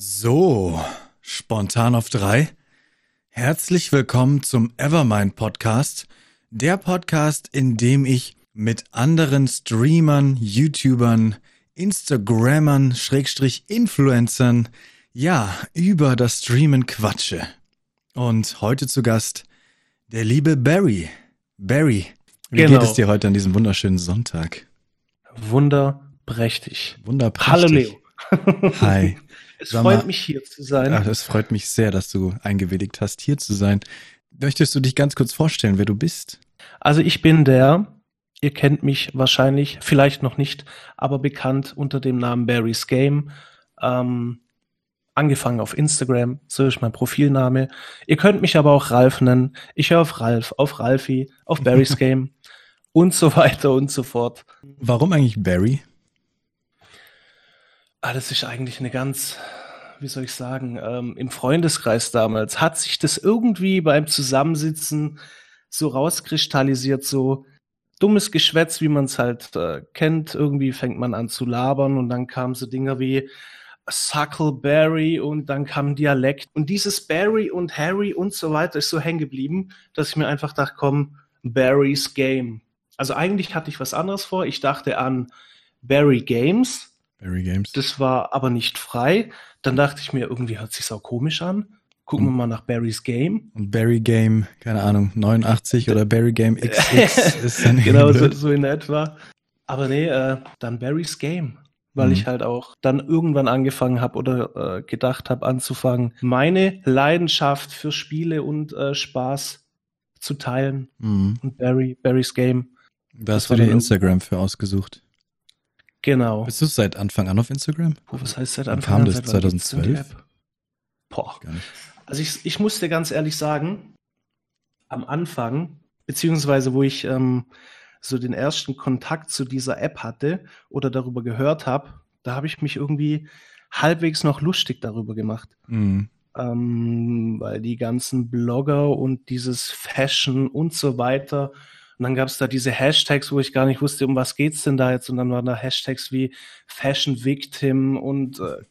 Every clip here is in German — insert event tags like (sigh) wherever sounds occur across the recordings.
So, spontan auf drei. Herzlich willkommen zum Evermind Podcast, der Podcast, in dem ich mit anderen Streamern, YouTubern, Instagrammern, Schrägstrich Influencern, ja, über das Streamen quatsche. Und heute zu Gast der liebe Barry. Barry, wie Genau. geht es dir heute an diesem wunderschönen Sonntag? Wunderprächtig. Wunderprächtig. Hallo Leo. Hi. (laughs) Es Sag freut mal- mich hier zu sein. Ach, es freut mich sehr, dass du eingewilligt hast, hier zu sein. Möchtest du dich ganz kurz vorstellen, wer du bist? Also ich bin der, ihr kennt mich wahrscheinlich, vielleicht noch nicht, aber bekannt unter dem Namen Barry's Game. Ähm, angefangen auf Instagram, so ist mein Profilname. Ihr könnt mich aber auch Ralf nennen. Ich höre auf Ralf, auf Ralfi, auf Barry's (laughs) Game und so weiter und so fort. Warum eigentlich Barry? Ah, das ist eigentlich eine ganz, wie soll ich sagen, ähm, im Freundeskreis damals hat sich das irgendwie beim Zusammensitzen so rauskristallisiert, so dummes Geschwätz, wie man es halt äh, kennt. Irgendwie fängt man an zu labern und dann kamen so Dinger wie Suckleberry und dann kam Dialekt. Und dieses Barry und Harry und so weiter ist so hängen geblieben, dass ich mir einfach dachte, komm, Barry's Game. Also eigentlich hatte ich was anderes vor. Ich dachte an Barry Games. Barry Games. Das war aber nicht frei. Dann dachte ich mir, irgendwie hört sich auch komisch an. Gucken wir mal nach Barry's Game. Und Barry Game, keine Ahnung, 89 oder Barry Game (laughs) XX ist dann (laughs) genau, so, so in etwa. Aber nee, äh, dann Barry's Game. Weil Mhm. ich halt auch dann irgendwann angefangen habe oder äh, gedacht habe anzufangen, meine Leidenschaft für Spiele und äh, Spaß zu teilen. Mhm. Und Barry, Barry's Game. Da hast du dir Instagram für ausgesucht. Genau. Bist du seit Anfang an auf Instagram? Oh, was heißt seit Anfang kam an? das? Denn die 2012? App? Boah. Gar nicht. Also ich, ich muss dir ganz ehrlich sagen, am Anfang, beziehungsweise wo ich ähm, so den ersten Kontakt zu dieser App hatte oder darüber gehört habe, da habe ich mich irgendwie halbwegs noch lustig darüber gemacht. Mhm. Ähm, weil die ganzen Blogger und dieses Fashion und so weiter. Und dann gab es da diese Hashtags, wo ich gar nicht wusste, um was geht's denn da jetzt. Und dann waren da Hashtags wie Fashion Victim und äh,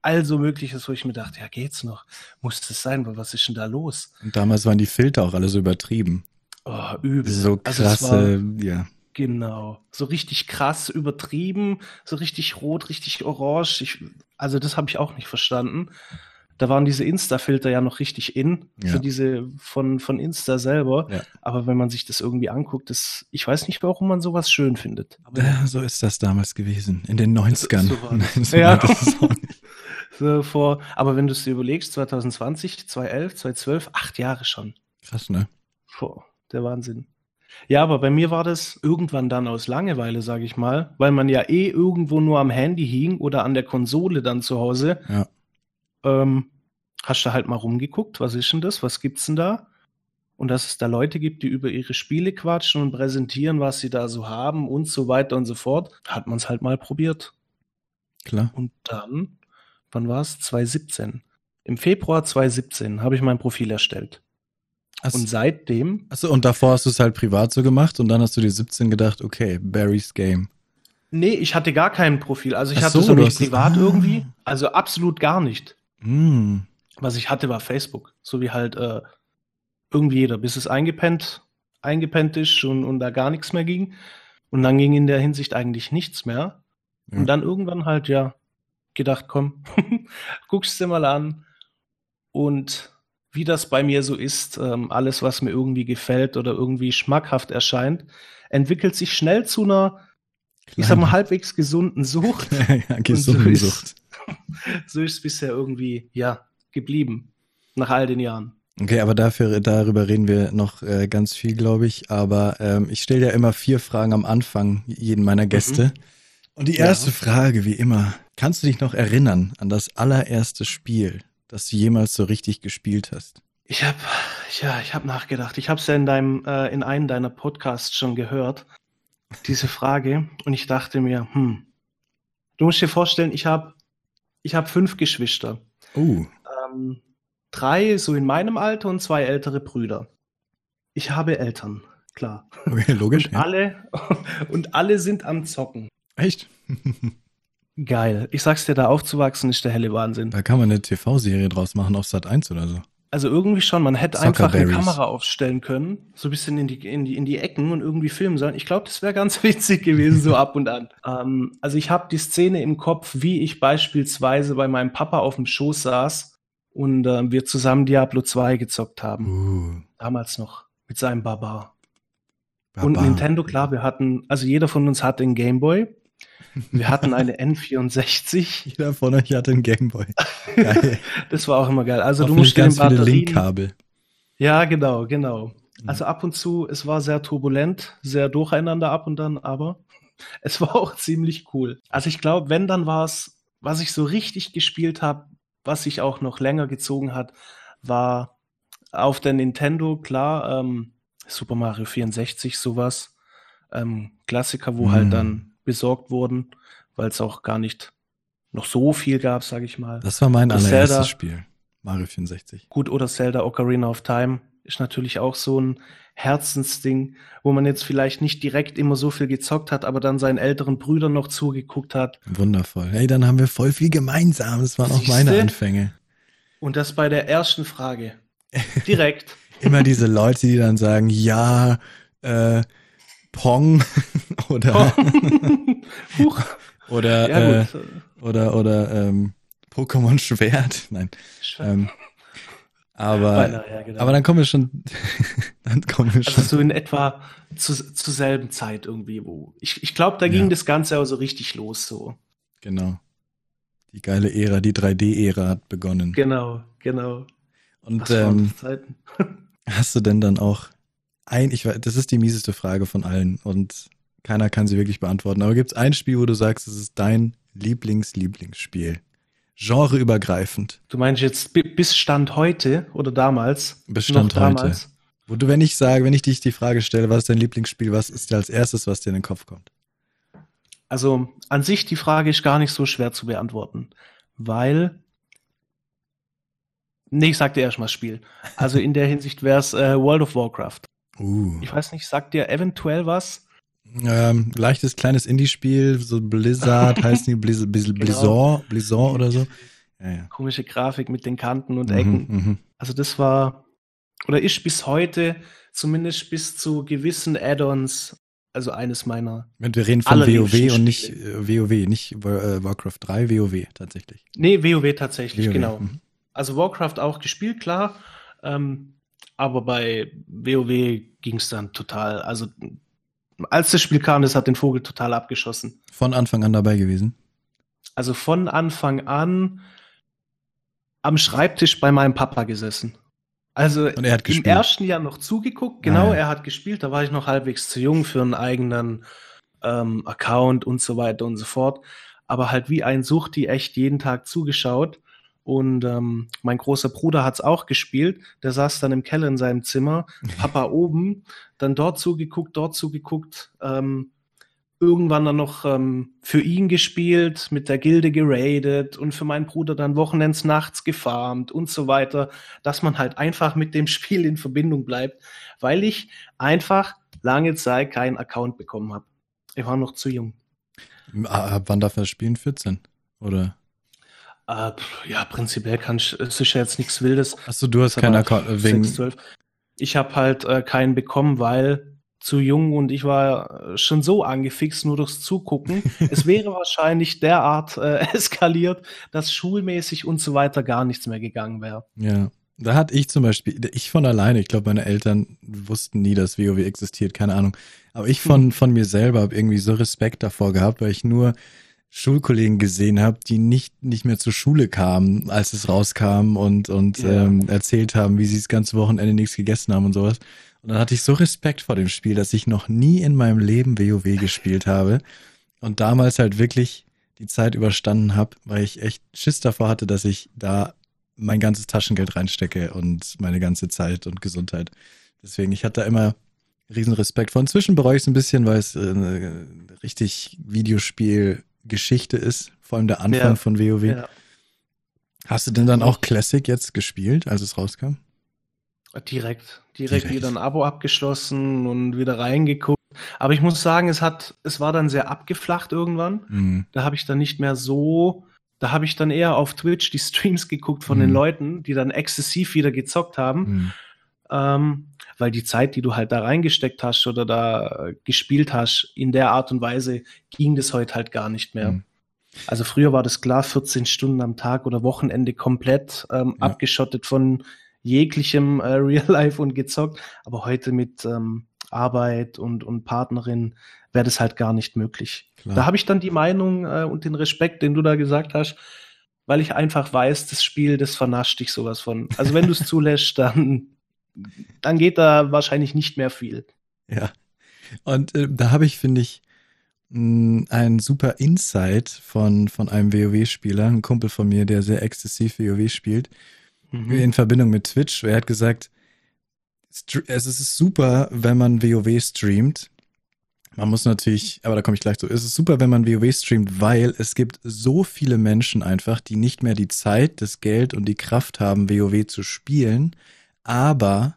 also mögliches, wo ich mir dachte, ja geht's noch? Muss das sein? Weil Was ist denn da los? Und damals waren die Filter auch alle so übertrieben. Oh, übel. So Also es krasse, ja. Genau. So richtig krass übertrieben, so richtig rot, richtig orange. Ich, also das habe ich auch nicht verstanden. Da waren diese Insta-Filter ja noch richtig in, Ja. so diese von, von Insta selber. Ja. Aber wenn man sich das irgendwie anguckt, das, ich weiß nicht, warum man sowas schön findet. Aber Ja, so ist das damals gewesen. In den 90ern. so so (laughs) Ja. (laughs) so vor, aber wenn du es dir überlegst, 2020, 2011, 2012, acht Jahre schon. Krass, ne? Boah, der Wahnsinn. Ja, aber bei mir war das irgendwann dann aus Langeweile, sage ich mal, weil man ja eh irgendwo nur am Handy hing oder an der Konsole dann zu Hause. Ja. Ähm, hast du halt mal rumgeguckt, was ist denn das, was gibt's denn da? Und dass es da Leute gibt, die über ihre Spiele quatschen und präsentieren, was sie da so haben und so weiter und so fort, hat man es halt mal probiert. Klar. Und dann, wann war es? 2017. Im Februar 2017 habe ich mein Profil erstellt. Achso, Und seitdem achso, und davor hast du es halt privat so gemacht und dann hast du dir 17 gedacht, okay, Barry's Game. Nee, ich hatte gar kein Profil. Also ich Ach hatte so, so nicht privat ah. irgendwie. Also absolut gar nicht. Hm. Was ich hatte, war Facebook. So wie halt äh, irgendwie jeder, bis es eingepennt, eingepennt ist und, und da gar nichts mehr ging. Und dann ging in der Hinsicht eigentlich nichts mehr. Ja. Und dann irgendwann halt, ja, gedacht, komm, (laughs) guckst dir mal an. Und wie das bei mir so ist, ähm, alles, was mir irgendwie gefällt oder irgendwie schmackhaft erscheint, entwickelt sich schnell zu einer, ich sag mal, halbwegs gesunden Sucht. (laughs) ja, Gesundensucht. so ist es bisher irgendwie, ja, geblieben. Nach all den Jahren. Okay, aber dafür, darüber reden wir noch äh, ganz viel, glaube ich. Aber ähm, ich stelle ja immer vier Fragen am Anfang jeden meiner Gäste. Und die Ja. erste Frage, wie immer, kannst du dich noch erinnern an das allererste Spiel, das du jemals so richtig gespielt hast? Ich habe, ja, ich habe nachgedacht. Ich habe es ja in deinem, äh, in einem deiner Podcasts schon gehört, diese Frage. Und ich dachte mir, hm, du musst dir vorstellen, ich habe, ich habe fünf Geschwister. Oh, Ähm, drei so in meinem Alter und zwei ältere Brüder. Ich habe Eltern, klar. okay, logisch. Und Ja. alle, (laughs) und alle sind am Zocken. Echt? Geil. Ich sag's dir, da aufzuwachsen ist der helle Wahnsinn. Da kann man eine TV-Serie draus machen auf Sat 1 oder so. Also irgendwie schon, man hätte einfach eine Kamera aufstellen können, so ein bisschen in die, in die, in die Ecken und irgendwie filmen sollen. Ich glaube, das wäre ganz (laughs) witzig gewesen, so ab und an. Ähm, also ich habe die Szene im Kopf, wie ich beispielsweise bei meinem Papa auf dem Schoß saß und äh, wir zusammen Diablo 2 gezockt haben. Uh. Damals noch mit seinem Baba. Baba. Und Nintendo, klar, wir hatten, also jeder von uns hatte einen Gameboy wir hatten eine N64. Jeder von euch hatte einen Gameboy. (laughs) Das war auch immer geil. Also du musst ganz viele Linkkabel. Ja, genau, genau. Mhm. Also ab und zu, es war sehr turbulent, sehr durcheinander ab und dann, aber (laughs) es war auch ziemlich cool. Also ich glaube, wenn dann war es, was ich so richtig gespielt habe, was sich auch noch länger gezogen hat, war auf der Nintendo, klar, ähm, Super Mario 64, sowas. Ähm, Klassiker, wo halt mhm. halt dann besorgt wurden, weil es auch gar nicht noch so viel gab, sage ich mal. Das war mein oder allererstes Zelda, Spiel, Mario 64. Gut, oder Zelda Ocarina of Time ist natürlich auch so ein Herzensding, wo man jetzt vielleicht nicht direkt immer so viel gezockt hat, aber dann seinen älteren Brüdern noch zugeguckt hat. Wundervoll. Hey, dann haben wir voll viel gemeinsam. Das waren Siehste? auch meine Anfänge. Und das bei der ersten Frage. Direkt. (laughs) Immer diese Leute, die dann sagen, ja, äh, Pong (laughs) oder (laughs) Huch. oder ja, äh, oder oder ähm, Pokémon Schwert. (laughs) Nein. Ähm, aber, ja, genau. aber dann kommen wir schon, dann kommen wir schon. Also so in etwa zu, zur selben Zeit irgendwie, wo ich, ich glaube, da ging ja. das Ganze auch so richtig los, so. Genau. Die geile Ära, die 3D-Ära hat begonnen. Genau, genau. Und ähm, hast du denn dann auch ein, ich weiß, das ist die mieseste Frage von allen und keiner kann sie wirklich beantworten. Aber gibt es ein Spiel, wo du sagst, es ist dein Lieblings-Lieblingsspiel? Genreübergreifend. Du meinst jetzt bis Stand heute oder damals? Bis Stand heute. Damals? Wo du, wenn ich sage, wenn ich dich die Frage stelle, was ist dein Lieblingsspiel, was ist dir als erstes, was dir in den Kopf kommt? Also an sich die Frage ist gar nicht so schwer zu beantworten, weil Nee, ich sag dir erstmal Spiel. Also in der Hinsicht wäre es äh, World of Warcraft. Uh. Ich weiß nicht, sagt dir eventuell was? Ähm, leichtes kleines Indie-Spiel, so Blizzard (laughs) heißt die, Blizz, Blizz, genau. Blizzard, oder so. Ja, ja. Komische Grafik mit den Kanten und mhm, Ecken. Mhm, also das war, oder ist bis heute, zumindest bis zu gewissen Add-ons, also eines meiner. Wenn wir reden von WoW und nicht äh, WoW, nicht äh, Warcraft 3, WoW tatsächlich. Nee, WoW tatsächlich, WoW. genau. Mhm. Also Warcraft auch gespielt, klar. Ähm, aber bei WoW ging es dann total. Also als das Spiel kam, das hat den Vogel total abgeschossen. Von Anfang an dabei gewesen? Also von Anfang an am Schreibtisch bei meinem Papa gesessen. Also im gespielt. ersten Jahr noch zugeguckt, genau, ah, ja. er hat gespielt, da war ich noch halbwegs zu jung für einen eigenen ähm, Account und so weiter und so fort. Aber halt wie ein Suchti echt jeden Tag zugeschaut. Und ähm, mein großer Bruder hat's auch gespielt. Der saß dann im Keller in seinem Zimmer, (laughs) Papa oben, dann dort zugeguckt, dort zugeguckt. Ähm, irgendwann dann noch ähm, für ihn gespielt, mit der Gilde geradet und für meinen Bruder dann Wochenends nachts gefarmt und so weiter, dass man halt einfach mit dem (laughs) Spiel in Verbindung bleibt, weil ich einfach lange Zeit keinen Account bekommen habe. Ich war noch zu jung. Ab wann darf er spielen? 14? Oder? Äh, ja, prinzipiell kann ich, ist ja jetzt nichts Wildes. Achso, du hast keinen Account äh, wegen. 6, 12. Ich habe halt äh, keinen bekommen, weil zu jung und ich war äh, schon so angefixt, nur durchs Zugucken. (laughs) es wäre wahrscheinlich derart äh, (laughs) eskaliert, dass schulmäßig und so weiter gar nichts mehr gegangen wäre. Ja. Da hatte ich zum Beispiel, ich von alleine, ich glaube, meine Eltern wussten nie, dass WoW existiert, keine Ahnung. Aber ich von, hm. von mir selber habe irgendwie so Respekt davor gehabt, weil ich nur Schulkollegen gesehen habe, die nicht nicht mehr zur Schule kamen, als es rauskam und und ja. ähm, erzählt haben, wie sie das ganze Wochenende nichts gegessen haben und sowas. Und dann hatte ich so Respekt vor dem Spiel, dass ich noch nie in meinem Leben WoW (laughs) gespielt habe und damals halt wirklich die Zeit überstanden habe, weil ich echt Schiss davor hatte, dass ich da mein ganzes Taschengeld reinstecke und meine ganze Zeit und Gesundheit. Deswegen, ich hatte da immer riesen Respekt vor. Inzwischen bereue ich es ein bisschen, weil es äh, richtig Videospiel Geschichte ist, vor allem der Anfang ja. von WoW. Ja. Hast du denn dann auch Classic jetzt gespielt, als es rauskam? Direkt, direkt, direkt. wieder ein Abo abgeschlossen und wieder reingeguckt Aber ich muss sagen, es hat, es war dann sehr abgeflacht irgendwann. Mhm. Da habe ich dann nicht mehr so, da habe ich dann eher auf Twitch die Streams geguckt von Mhm. den Leuten, die dann exzessiv wieder gezockt haben. Mhm. Ähm, weil die Zeit, die du halt da reingesteckt hast oder da äh, gespielt hast, in der Art und Weise ging das heute halt gar nicht mehr. Mhm. Also früher war das klar 14 Stunden am Tag oder Wochenende komplett ähm, Ja. abgeschottet von jeglichem äh, (laughs) Real Life und gezockt. Aber heute mit ähm, Arbeit und, und Partnerin wäre das halt gar nicht möglich. Klar. Da habe ich dann die Meinung äh, und den Respekt, den du da gesagt hast, weil ich einfach weiß, das Spiel, das vernascht dich sowas von. Also wenn du es (laughs) zulässt, dann, dann geht da wahrscheinlich nicht mehr viel. Ja. Und äh, da habe ich, finde ich, mh, einen super Insight von, von einem WoW-Spieler, ein Kumpel von mir, der sehr exzessiv WoW spielt, in Verbindung mit Twitch. Er hat gesagt, es ist super, wenn man WoW streamt. Man muss natürlich, aber da komme ich gleich zu. Es ist super, wenn man WoW streamt, weil es gibt so viele Menschen einfach, die nicht mehr die Zeit, das Geld und die Kraft haben, WoW zu spielen, aber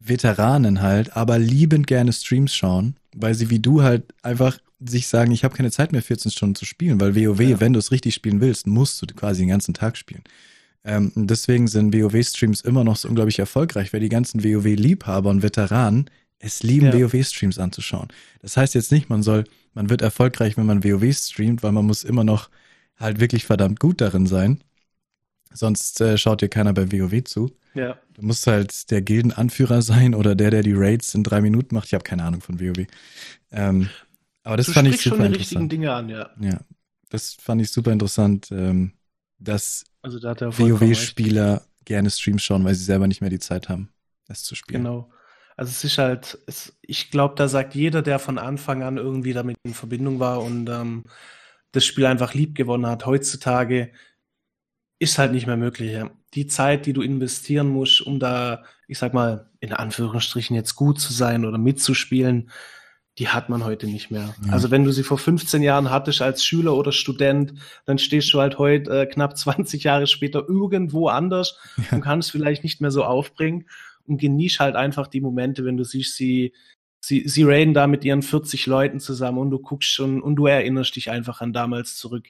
Veteranen halt, aber liebend gerne Streams schauen, weil sie wie du halt einfach sich sagen, ich habe keine Zeit mehr, 14 Stunden zu spielen, weil WoW, Ja. wenn du es richtig spielen willst, musst du quasi den ganzen Tag spielen. Ähm, deswegen sind WoW-Streams immer noch so unglaublich erfolgreich, weil die ganzen WoW-Liebhaber und Veteranen es lieben, Ja. WoW-Streams anzuschauen. Das heißt jetzt nicht, man soll, man wird erfolgreich, wenn man WoW streamt, weil man muss immer noch halt wirklich verdammt gut darin sein. Sonst äh, schaut dir keiner bei WoW zu. Ja. Du musst halt der Gildenanführer sein oder der, der die Raids in drei Minuten macht. Ich habe keine Ahnung von WoW. Ähm, aber das du fand ich sprichst schon super die richtigen interessant. Dinge an, ja. Ja, das fand ich super interessant, ähm, dass Also da er. WoW-Spieler gerne Streams schauen, weil sie selber nicht mehr die Zeit haben, es zu spielen. Genau. Also es ist halt, es, ich glaube, da sagt jeder, der von Anfang an irgendwie damit in Verbindung war und ähm, das Spiel einfach lieb gewonnen hat, heutzutage ist halt nicht mehr möglich. Ja. Die Zeit, die du investieren musst, um da, ich sag mal, in Anführungsstrichen jetzt gut zu sein oder mitzuspielen, die hat man heute nicht mehr. Ja. Also wenn du sie vor 15 Jahren hattest als Schüler oder Student, dann stehst du halt heute äh, knapp 20 Jahre später irgendwo anders Ja. und kannst vielleicht nicht mehr so aufbringen und genieß halt einfach die Momente, wenn du siehst, sie, sie, sie raiden da mit ihren 40 Leuten zusammen und du guckst schon und du erinnerst dich einfach an damals zurück.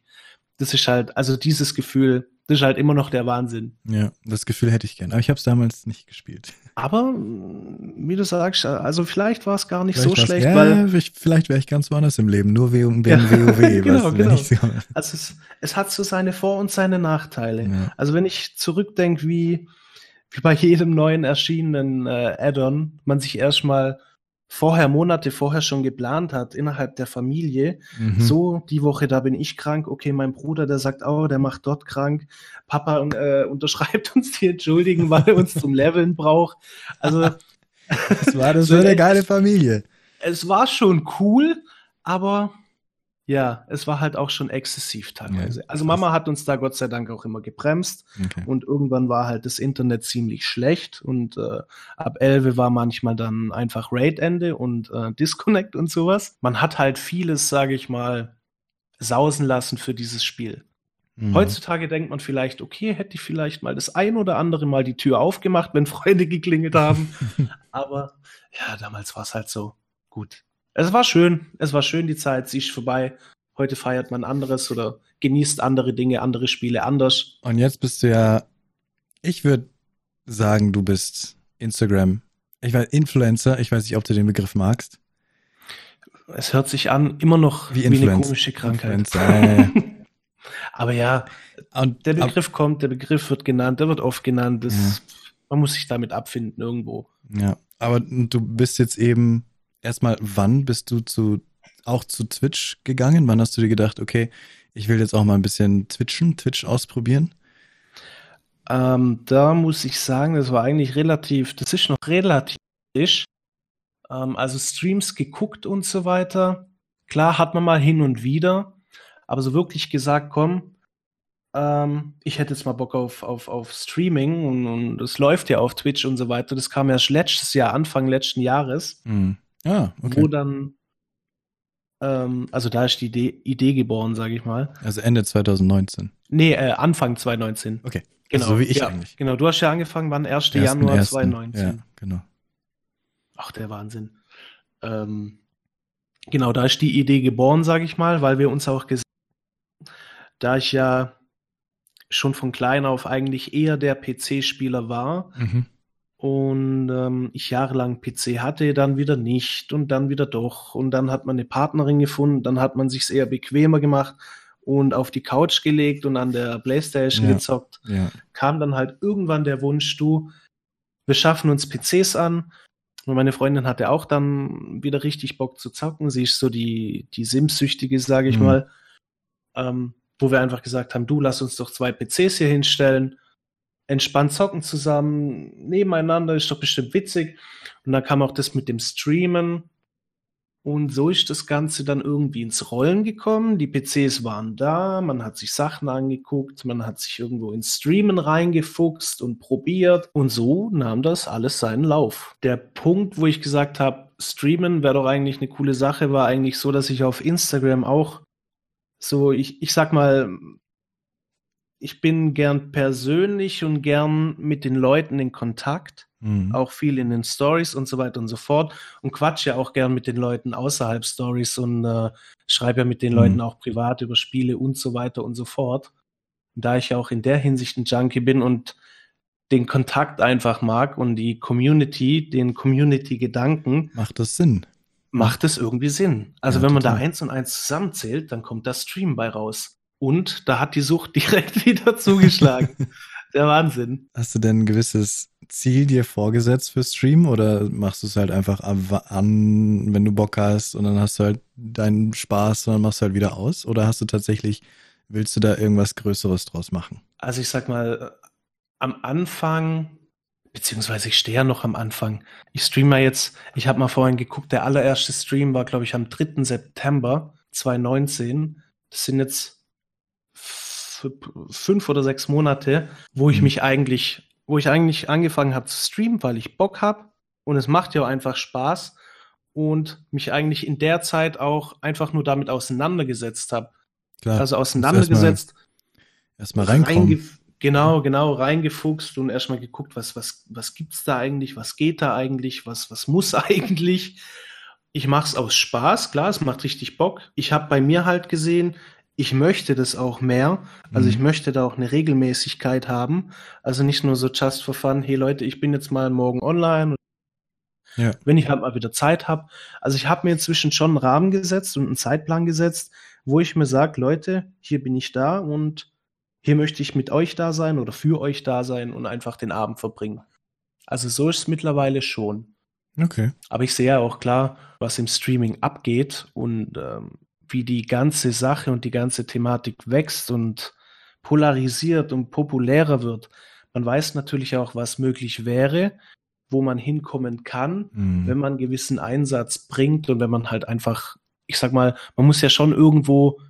Das ist halt, also dieses Gefühl, ist halt immer noch der Wahnsinn. Ja, das Gefühl hätte ich gern. Aber ich habe es damals nicht gespielt. Aber, mm, wie du sagst, also vielleicht war es gar nicht Vielleicht so schlecht, ja, weil ich, vielleicht wäre ich ganz woanders im Leben, nur (laughs) wegen, Ja, WoW. genau, wenn genau. so- also es, es hat so seine Vor- und seine Nachteile. Ja. Also wenn ich zurückdenke, wie, wie bei jedem neuen erschienenen äh, Add-on man sich erstmal vorher, Monate vorher schon geplant hat, innerhalb der Familie, Mhm. so, die Woche, da bin ich krank, okay, mein Bruder, der sagt, oh, der macht dort krank, Papa äh, unterschreibt uns die Entschuldigen, weil er uns zum Leveln braucht. Also Das war (laughs) das So eine geile Familie. es war schon cool, aber ja, es war halt auch schon exzessiv teilweise. Ja, also. Mama hat uns da Gott sei Dank auch immer gebremst Okay. und irgendwann war halt das Internet ziemlich schlecht und äh, ab 11 war manchmal dann einfach Raid-Ende und äh, (laughs) Disconnect und sowas. Man hat halt vieles, sage ich mal, sausen lassen für dieses Spiel. Mhm. Heutzutage denkt man vielleicht, okay, hätte ich vielleicht mal das ein oder andere Mal die Tür aufgemacht, wenn (laughs) Freunde geklingelt haben. (laughs) Aber ja, damals war es halt so gut. Es war schön, es war schön, die Zeit, sie ist vorbei. Heute feiert man anderes oder genießt andere Dinge, andere Spiele anders. Und jetzt bist du ja, ich würde sagen, du bist Instagram. Ich weiß, Influencer, ich weiß nicht, ob du den Begriff magst. Es hört sich an, immer noch Wie wie, eine komische Krankheit. (laughs) Aber ja. Und, der ab- Begriff kommt, der Begriff wird genannt, der wird oft genannt. Das, Ja. Man muss sich damit abfinden irgendwo. Ja, aber du bist jetzt eben erstmal, wann bist du zu auch zu Twitch gegangen? Wann hast du dir gedacht, okay, ich will jetzt auch mal ein bisschen twitchen, Twitch ausprobieren? Ähm, da muss ich sagen, das war eigentlich relativ, das ist noch relativ frisch. Ähm, also Streams geguckt und so weiter. Klar hat man mal hin und wieder, aber so wirklich gesagt, komm, ähm, ich hätte jetzt mal Bock auf, auf, auf Streaming und, und es läuft ja auf Twitch und so weiter. Das kam erst letztes Jahr, Anfang letzten Jahres, Hm. Ah, okay. wo dann, ähm, also da ist die Idee, Idee geboren, sage ich mal. Also Ende 2019. Nee, äh, Anfang 2019. Okay. Genau, Also so wie ich ja, eigentlich. Genau, du hast ja angefangen, wann? 1. Ersten, Januar ersten. 2019. Ja, genau. Ach, der Wahnsinn. Ähm, genau, da ist die Idee geboren, sage ich mal, weil wir uns auch gesehen da ich ja schon von klein auf eigentlich eher der PC-Spieler war Mhm. Und ähm, ich jahrelang PC hatte, dann wieder nicht und dann wieder doch und dann hat man eine Partnerin gefunden, dann hat man sich's eher bequemer gemacht und auf die Couch gelegt und an der Playstation Ja. gezockt. Ja. Kam dann halt irgendwann der Wunsch, du, wir schaffen uns PCs an. Und meine Freundin hatte auch dann wieder richtig Bock zu zocken. Sie ist so die, die Sims-Süchtige, sage ich Mhm. mal. Ähm, wo wir einfach gesagt haben, du, lass uns doch zwei PCs hier hinstellen, entspannt zocken zusammen, nebeneinander, ist doch bestimmt witzig. Und dann kam auch das mit dem Streamen. Und so ist das Ganze dann irgendwie ins Rollen gekommen. Die PCs waren da, man hat sich Sachen angeguckt, man hat sich irgendwo ins Streamen reingefuchst und probiert. Und so nahm das alles seinen Lauf. Der Punkt, wo ich gesagt habe, Streamen wäre doch eigentlich eine coole Sache, war eigentlich so, dass ich auf Instagram auch so, ich, ich sag mal, ich bin gern persönlich und gern mit den Leuten in Kontakt Mhm. auch viel in den Stories und so weiter und so fort und quatsch ja auch gern mit den Leuten außerhalb Stories und äh, schreibe ja mit den Mhm. Leuten auch privat über Spiele und so weiter und so fort. Und da ich ja auch in der Hinsicht ein Junkie bin und den Kontakt einfach mag und die Community, den Community-Gedanken, Macht das Sinn? macht es irgendwie Sinn. Also Ja, wenn man da total. eins und eins zusammenzählt, dann kommt das Stream bei raus. Und da hat die Sucht (laughs) direkt wieder zugeschlagen. Der Wahnsinn. Hast du denn ein gewisses Ziel dir vorgesetzt für Stream oder machst du es halt einfach an, wenn du Bock hast und dann hast du halt deinen Spaß und dann machst du halt wieder aus? Oder hast du tatsächlich, willst du da irgendwas Größeres draus machen? Also ich sag mal, äh, am Anfang, beziehungsweise ich stehe ja noch am Anfang. Ich streame ja jetzt, ich habe mal vorhin geguckt, der allererste Stream war, glaube ich, am 3. September 2019. Das sind jetzt fünf oder sechs Monate, wo ich Mhm. mich eigentlich, wo ich eigentlich angefangen habe zu streamen, weil ich Bock habe und es macht ja einfach Spaß und mich eigentlich in der Zeit auch einfach nur damit auseinandergesetzt habe. Also auseinandergesetzt erstmal reinkommen. Reingef- Genau, genau, reingefuchst und erstmal geguckt, was, was, was gibt's da eigentlich, was geht da eigentlich, was, was muss (laughs) eigentlich. Ich mach's aus Spaß, klar, es macht richtig Bock. Ich habe bei mir halt gesehen, ich möchte das auch mehr. Also Mhm. ich möchte da auch eine Regelmäßigkeit haben. Also nicht nur so just for fun, hey Leute, ich bin jetzt mal morgen online. Ja. Wenn ich halt mal wieder Zeit habe. Also ich habe mir inzwischen schon einen Rahmen gesetzt und einen Zeitplan gesetzt, wo ich mir sage, Leute, hier bin ich da und hier möchte ich mit euch da sein oder für euch da sein und einfach den Abend verbringen. Also so ist es mittlerweile schon. Okay. Aber ich sehe ja auch klar, was im Streaming abgeht und ähm, wie die ganze Sache und die ganze Thematik wächst und polarisiert und populärer wird. Man weiß natürlich auch, was möglich wäre, wo man hinkommen kann, Mhm. wenn man einen gewissen Einsatz bringt und wenn man halt einfach, ich sag mal, man muss ja schon irgendwo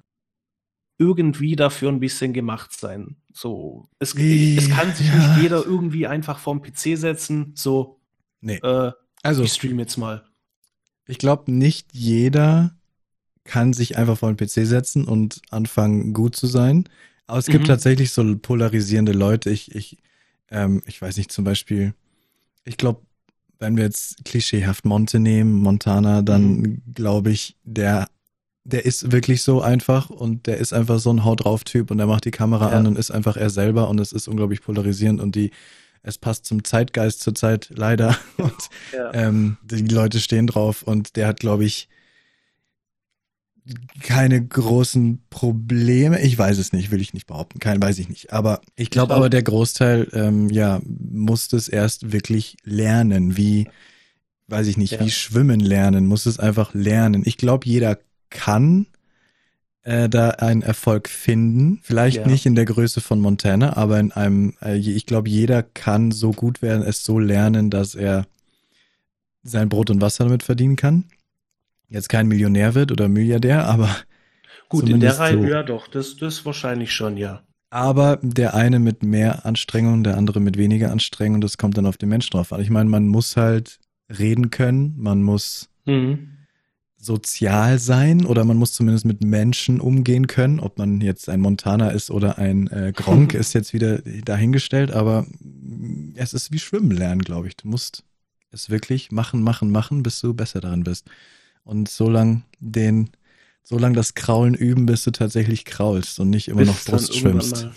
irgendwie dafür ein bisschen gemacht sein. So, es, es kann sich Ja. nicht jeder irgendwie einfach vorm PC setzen, so, Nee. äh, Also, ich stream jetzt mal. ich glaube, nicht jeder kann sich einfach vor den PC setzen und anfangen, gut zu sein. Aber es gibt Mhm. tatsächlich so polarisierende Leute. Ich, ich, ähm, ich weiß nicht, zum Beispiel, ich glaube, wenn wir jetzt klischeehaft Monte nehmen, Montana, dann glaube ich, der, der ist wirklich so einfach und der ist einfach so ein Haut drauf Typ und der macht die Kamera Ja. an und ist einfach er selber und es ist unglaublich polarisierend und die, es passt zum Zeitgeist zurzeit leider (laughs) und Ja. ähm, die Leute stehen drauf und der hat, glaube ich, keine großen Probleme. Ich weiß es nicht, will ich nicht behaupten. Kein weiß ich nicht. Aber ich glaube glaub- aber, der Großteil, ähm, ja, muss es erst wirklich lernen, wie, weiß ich nicht, Ja. wie schwimmen lernen, muss es einfach lernen. Ich glaube, jeder kann äh, da einen Erfolg finden. Vielleicht Ja. nicht in der Größe von Montana, aber in einem, äh, ich glaube, jeder kann so gut werden, es so lernen, dass er sein Brot und Wasser damit verdienen kann. Jetzt kein Millionär wird oder Milliardär, aber Gut, in der Reihe, so. ja doch, das, das wahrscheinlich schon, ja. Aber der eine mit mehr Anstrengung, der andere mit weniger Anstrengung, das kommt dann auf den Menschen drauf an. Ich meine, man muss halt reden können, man muss Mhm. sozial sein oder man muss zumindest mit Menschen umgehen können. Ob man jetzt ein Montana ist oder ein äh, Gronk, (laughs) ist jetzt wieder dahingestellt, aber es ist wie Schwimmen lernen, glaube ich. Du musst es wirklich machen, machen, machen, bis du besser darin bist. Und so lang den, so lang das Kraulen üben, bis du tatsächlich kraulst und nicht immer Bis noch Brust schwimmst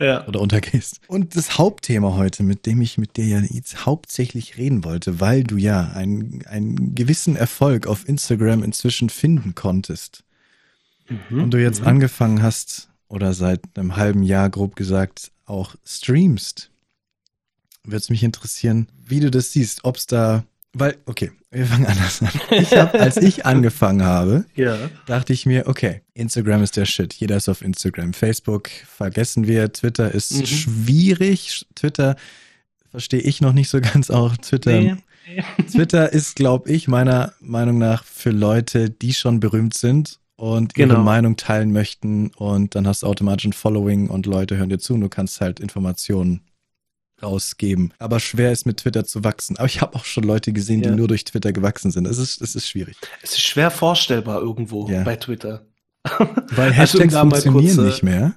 Ja. oder untergehst. Und das Hauptthema heute, mit dem ich mit dir ja jetzt hauptsächlich reden wollte, weil du ja einen, einen gewissen Erfolg auf Instagram inzwischen finden konntest Mhm. und du jetzt Mhm. angefangen hast oder seit einem halben Jahr grob gesagt auch streamst, würde es mich interessieren, wie du das siehst, ob es da, weil, okay, wir fangen anders an. (laughs) Ich hab, als ich angefangen habe, Ja. dachte ich mir, okay, Instagram ist der Shit. Jeder ist auf Instagram. Facebook vergessen wir. Twitter ist Mhm. schwierig. Twitter verstehe ich noch nicht so ganz auch. Twitter, Nee. Twitter ist, glaube ich, meiner Meinung nach für Leute, die schon berühmt sind und ihre Genau. Meinung teilen möchten. Und dann hast du automatisch ein Following und Leute hören dir zu und du kannst halt Informationen rausgeben. Aber schwer ist mit Twitter zu wachsen. Aber ich habe auch schon Leute gesehen, die Ja. nur durch Twitter gewachsen sind. Es ist, es ist schwierig. Es ist schwer vorstellbar irgendwo Ja. bei Twitter. (laughs) Weil Also, Hashtags mal funktionieren kurz, äh, nicht mehr.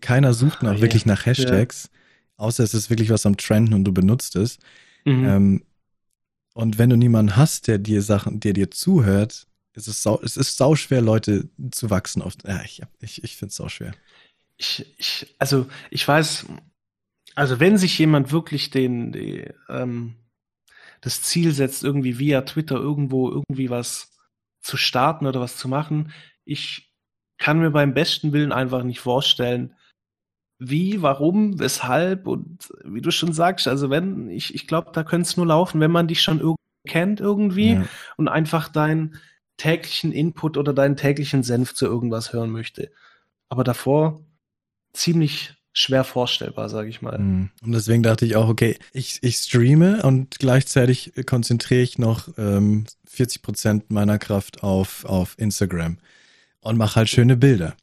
Keiner sucht noch Ah, wirklich nach Hashtags. Außer es ist wirklich was am Trenden und du benutzt es. Mhm. Ähm, und wenn du niemanden hast, der dir Sachen, der dir zuhört, ist es sau, es ist sau schwer, Leute zu wachsen. Auf, ja, ich, ich, ich finde es sau schwer. ich, ich, also ich weiß, also wenn sich jemand wirklich den, die, ähm, das Ziel setzt, irgendwie via Twitter irgendwo irgendwie was zu starten oder was zu machen, ich kann mir beim besten Willen einfach nicht vorstellen, wie, warum, weshalb und wie du schon sagst, also wenn, ich, ich glaube, da könnte es nur laufen, wenn man dich schon irgendwie kennt irgendwie Ja. und einfach deinen täglichen Input oder deinen täglichen Senf zu irgendwas hören möchte. Aber davor ziemlich schwer vorstellbar, sage ich mal. Mm. Und deswegen dachte ich auch, okay, ich, ich streame und gleichzeitig konzentriere ich noch ähm, 40 Prozent meiner Kraft auf, auf Instagram und mache halt schöne Bilder.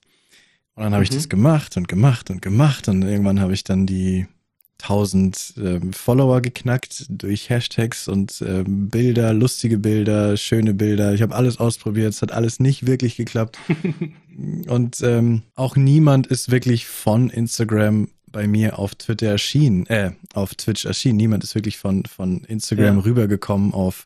Und dann habe ich Mhm. das gemacht und gemacht und gemacht und irgendwann habe ich dann die 1000 ähm, Follower geknackt durch Hashtags und ähm, Bilder, lustige Bilder, schöne Bilder. Ich habe alles ausprobiert, es hat alles nicht wirklich geklappt. (laughs) Und ähm, auch niemand ist wirklich von Instagram bei mir auf Twitter erschienen, äh, auf Twitch erschienen. Niemand ist wirklich von, von Instagram Ja. rübergekommen auf,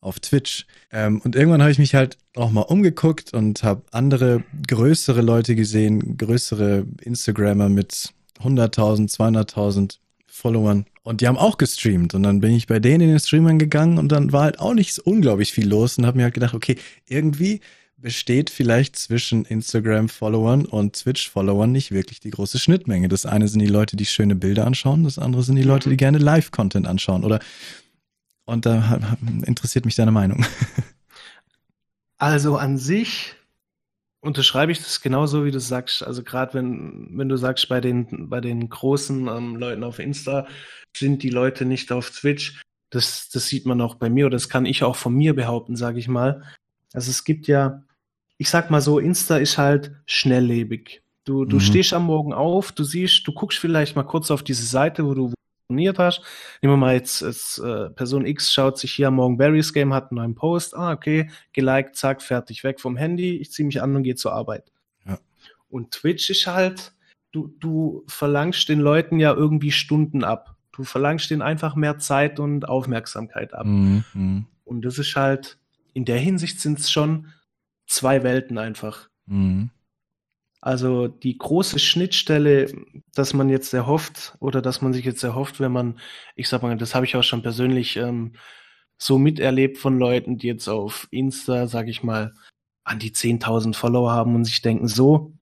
auf Twitch. Ähm, und irgendwann habe ich mich halt auch mal umgeguckt und habe andere größere Leute gesehen, größere Instagrammer mit 100.000, 200.000 Followern. Und die haben auch gestreamt. Und dann bin ich bei denen in den Streamern gegangen und dann war halt auch nicht so unglaublich viel los und habe mir halt gedacht, okay, irgendwie besteht vielleicht zwischen Instagram-Followern und Twitch-Followern nicht wirklich die große Schnittmenge. Das eine sind die Leute, die schöne Bilder anschauen, das andere sind die Leute, die gerne Live-Content anschauen. Oder und da interessiert mich deine Meinung. (laughs) Also an sich unterschreibe ich das genauso, wie du sagst. Also gerade wenn, wenn du sagst, bei den, bei den großen ähm, Leuten auf Insta sind die Leute nicht auf Twitch. Das, das sieht man auch bei mir oder das kann ich auch von mir behaupten, sage ich mal. Also es gibt ja, ich sag mal so, Insta ist halt schnelllebig. Du, du Mhm. stehst am Morgen auf, du siehst, du guckst vielleicht mal kurz auf diese Seite, wo du abonniert hast. Nehmen wir mal jetzt, jetzt äh, Person X schaut sich hier am Morgen Barry's Game, hat einen neuen Post. Ah, okay, geliked, zack, fertig, weg vom Handy. Ich ziehe mich an und gehe zur Arbeit. Ja. Und Twitch ist halt, du, du verlangst den Leuten ja irgendwie Stunden ab. Du verlangst denen einfach mehr Zeit und Aufmerksamkeit ab. Mhm, mhm, Und das ist halt, in der Hinsicht sind es schon zwei Welten einfach. mhm. Also die große Schnittstelle, dass man jetzt erhofft oder dass man sich jetzt erhofft, wenn man, ich sag mal, das habe ich auch schon persönlich ähm, so miterlebt von Leuten, die jetzt auf Insta, sag ich mal, an die 10.000 Follower haben und sich denken, so,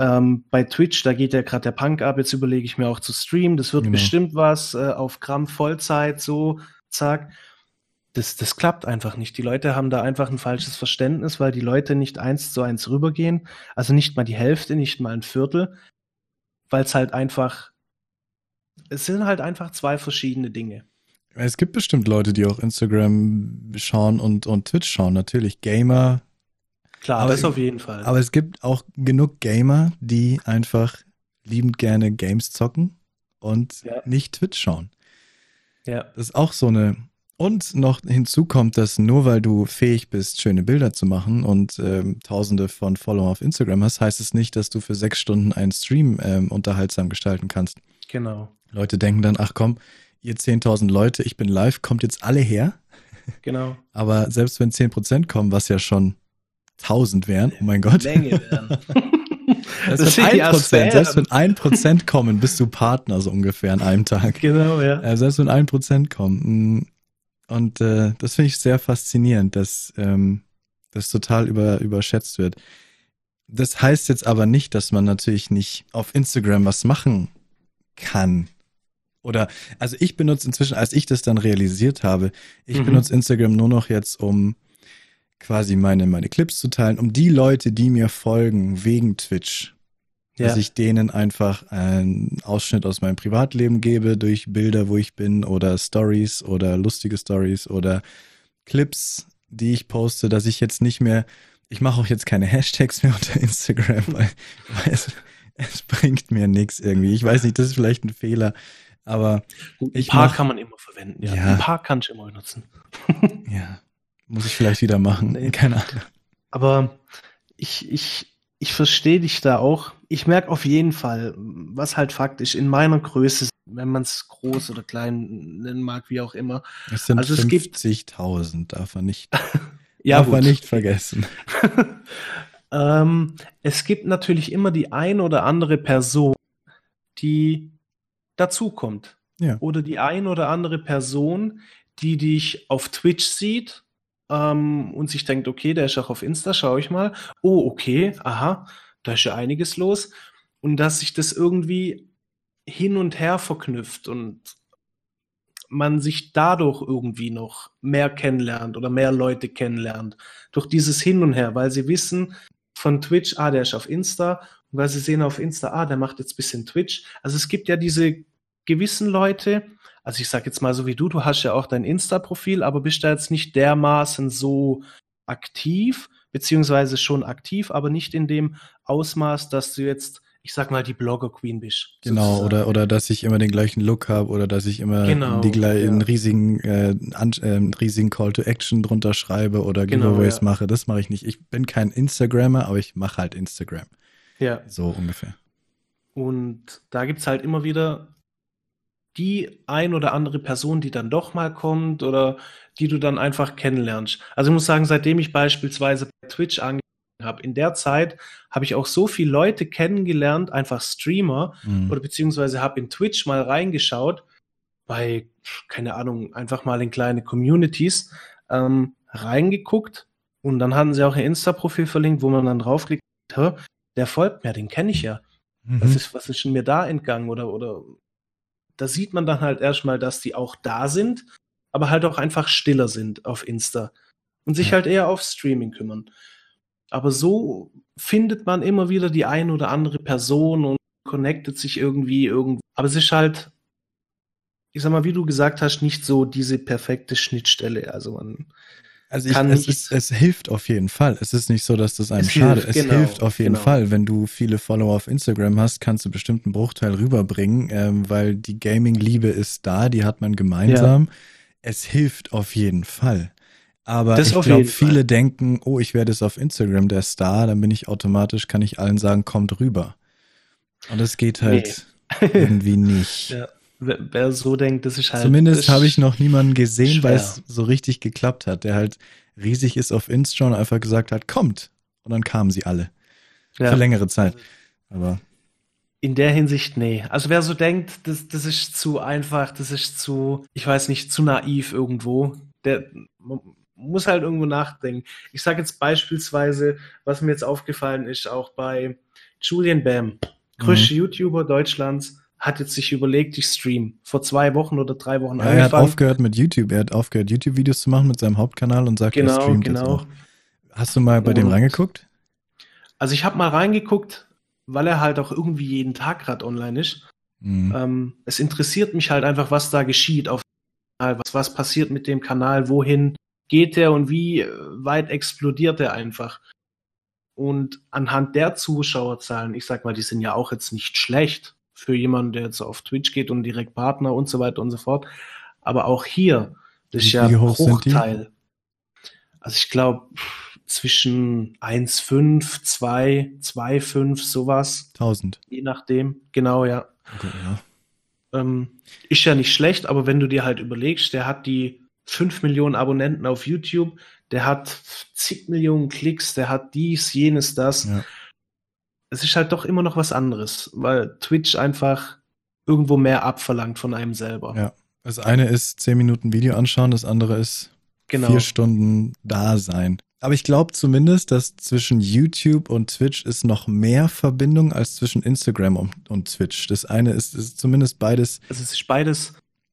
ähm, bei Twitch, da geht ja gerade der Punk ab, jetzt überlege ich mir auch zu streamen, das wird Genau. bestimmt was, äh, auf Gramm Vollzeit, so, zack. Das, das klappt einfach nicht. Die Leute haben da einfach ein falsches Verständnis, weil die Leute nicht eins zu eins rübergehen. Also nicht mal die Hälfte, nicht mal ein Viertel, weil es halt einfach, es sind halt einfach zwei verschiedene Dinge. Es gibt bestimmt Leute, die auch Instagram schauen und, und Twitch schauen. Natürlich Gamer. Klar, Aber- das auf jeden Fall. Aber es gibt auch genug Gamer, die einfach liebend gerne Games zocken und Ja. nicht Twitch schauen. ja. Das ist auch so eine. Und noch hinzu kommt, dass nur weil du fähig bist, schöne Bilder zu machen und ähm, tausende von Follower auf Instagram hast, heißt es nicht, dass du für sechs Stunden einen Stream ähm, unterhaltsam gestalten kannst. Genau. Leute denken dann, ach komm, ihr 10.000 Leute, ich bin live, kommt jetzt alle her. Genau. (laughs) Aber selbst wenn 10% kommen, was ja schon 1000 wären, oh mein Gott. Menge werden. (laughs) Selbst Das wenn sind die 1%, selbst wenn Asphären. 1% kommen, bist du Partner so ungefähr an einem Tag. genau, ja. Äh, selbst wenn 1% kommen. Und äh, das finde ich sehr faszinierend, dass ähm, das total über, überschätzt wird. Das heißt jetzt aber nicht, dass man natürlich nicht auf Instagram was machen kann. Oder, also ich benutze inzwischen, als ich das dann realisiert habe, ich Mhm. benutze Instagram nur noch jetzt, um quasi meine, meine Clips zu teilen, um die Leute, die mir folgen, wegen Twitch, Ja. dass ich denen einfach einen Ausschnitt aus meinem Privatleben gebe durch Bilder, wo ich bin oder Stories oder lustige Stories oder Clips, die ich poste, dass ich jetzt nicht mehr, ich mache auch jetzt keine (laughs) Hashtags mehr unter Instagram, weil, weil es, es bringt mir nichts irgendwie. Ich weiß nicht, das ist vielleicht ein Fehler, aber Gut, ein paar mach- kann man immer verwenden, ja. Ja. Ein paar kann ich immer benutzen. (laughs) ja, muss ich vielleicht wieder machen. Nee. Keine Ahnung. Aber ich, ich, ich verstehe dich da auch. Ich merke auf jeden Fall, was halt faktisch in meiner Größe, wenn man es groß oder klein nennen mag, wie auch immer. Es sind Also es gibt- 50.000, darf man nicht, (laughs) Ja, darf man nicht vergessen. (laughs) ähm, es gibt natürlich immer die ein oder andere Person, die dazukommt. Ja. Oder die ein oder andere Person, die dich auf Twitch sieht ähm, und sich denkt, okay, der ist auch auf Insta, schau ich mal. Oh, okay, aha, da ist ja einiges los. Und dass sich das irgendwie hin und her verknüpft und man sich dadurch irgendwie noch mehr kennenlernt oder mehr Leute kennenlernt. Durch dieses Hin und Her, weil sie wissen von Twitch, ah, der ist auf Insta. Und weil sie sehen auf Insta, ah, der macht jetzt bisschen Twitch. Also es gibt ja diese gewissen Leute, also ich sag jetzt mal so wie du, du hast ja auch dein Insta-Profil, aber bist da jetzt nicht dermaßen so aktiv, beziehungsweise schon aktiv, aber nicht in dem Ausmaß, dass du jetzt, ich sag mal, die Blogger-Queen bist. Genau, sozusagen. oder, oder dass ich immer den gleichen Look habe oder dass ich immer Genau, die gleichen ja. riesigen, äh, an, äh, riesigen Call to Action drunter schreibe oder Genau, Giveaways ja. mache. Das mache ich nicht. Ich bin kein Instagrammer, aber ich mache halt Instagram. Ja. So ungefähr. Und da gibt's halt immer wieder die ein oder andere Person, die dann doch mal kommt oder die du dann einfach kennenlernst. Also ich muss sagen, seitdem ich beispielsweise bei Twitch angefangen habe, in der Zeit habe ich auch so viele Leute kennengelernt, einfach Streamer Mhm. oder beziehungsweise habe in Twitch mal reingeschaut, bei, keine Ahnung, einfach mal in kleine Communities ähm, reingeguckt und dann hatten sie auch ein Insta-Profil verlinkt, wo man dann draufklickt, "Hä, der folgt mir, den kenne ich ja. Was Mhm. ist, was ist denn mir da entgangen? Oder, oder da sieht man dann halt erstmal, dass die auch da sind, aber halt auch einfach stiller sind auf Insta und sich Ja. halt eher auf Streaming kümmern. Aber so findet man immer wieder die ein oder andere Person und connectet sich irgendwie irgendwo. Aber es ist halt, ich sag mal, wie du gesagt hast, nicht so diese perfekte Schnittstelle. Also man, Also ich, kann es, ist, es hilft auf jeden Fall. Es ist nicht so, dass das einem Es schadet. hilft, es genau, hilft auf jeden genau. Fall. Wenn du viele Follower auf Instagram hast, kannst du bestimmt einen Bruchteil rüberbringen, ähm, weil die Gaming-Liebe ist da, die hat man gemeinsam. Es hilft auf jeden Fall. Aber Das ich glaube, jeden Fall. viele denken, oh, ich werde es auf Instagram der Star, dann bin ich automatisch, kann ich allen sagen, kommt rüber. Und das geht halt (laughs) irgendwie nicht. ja, wer, wer so denkt, das ist halt. Zumindest habe ich noch niemanden gesehen, weil es so richtig geklappt hat, der halt riesig ist auf Insta und einfach gesagt hat, kommt. Und dann kamen sie alle. ja. Für längere Zeit. Aber In der Hinsicht, nee. Also wer so denkt, das, das ist zu einfach, das ist zu, ich weiß nicht, zu naiv irgendwo, der muss halt irgendwo nachdenken. Ich sage jetzt beispielsweise, was mir jetzt aufgefallen ist, auch bei Julian Bam, größte YouTuber Deutschlands, hat jetzt sich überlegt, ich stream. Vor zwei Wochen oder drei Wochen ja, er hat angefangen. aufgehört mit YouTube. Er hat aufgehört, YouTube-Videos zu machen mit seinem Hauptkanal und sagt, er Genau, streamt jetzt genau. auch. Hast du mal bei dem Und- reingeguckt? Also ich habe mal reingeguckt, weil er halt auch irgendwie jeden Tag gerade online ist. Mhm. Ähm, es interessiert mich halt einfach, was da geschieht auf dem Kanal, was, was passiert mit dem Kanal, wohin geht der und wie äh, weit explodiert er einfach. Und anhand der Zuschauerzahlen, ich sag mal, die sind ja auch jetzt nicht schlecht für jemanden, der jetzt auf Twitch geht und direkt Partner und so weiter und so fort. Aber auch hier, das ist ja die? Bruchteil. Also ich glaube zwischen 1,5, 2, 2,5, sowas, 1000. je nachdem. Genau, ja. Okay, ja. Ähm, ist ja nicht schlecht, aber wenn du dir halt überlegst, der hat die fünf Millionen Abonnenten auf YouTube, der hat zig Millionen Klicks, der hat dies, jenes, das. Ja. Es ist halt doch immer noch was anderes, weil Twitch einfach irgendwo mehr abverlangt von einem selber. Ja. Das eine ist zehn Minuten Video anschauen, das andere ist genau. vier Stunden da sein. Aber ich glaube zumindest, dass zwischen YouTube und Twitch ist noch mehr Verbindung als zwischen Instagram und, und Twitch. Das eine ist, ist zumindest beides. Es ist beides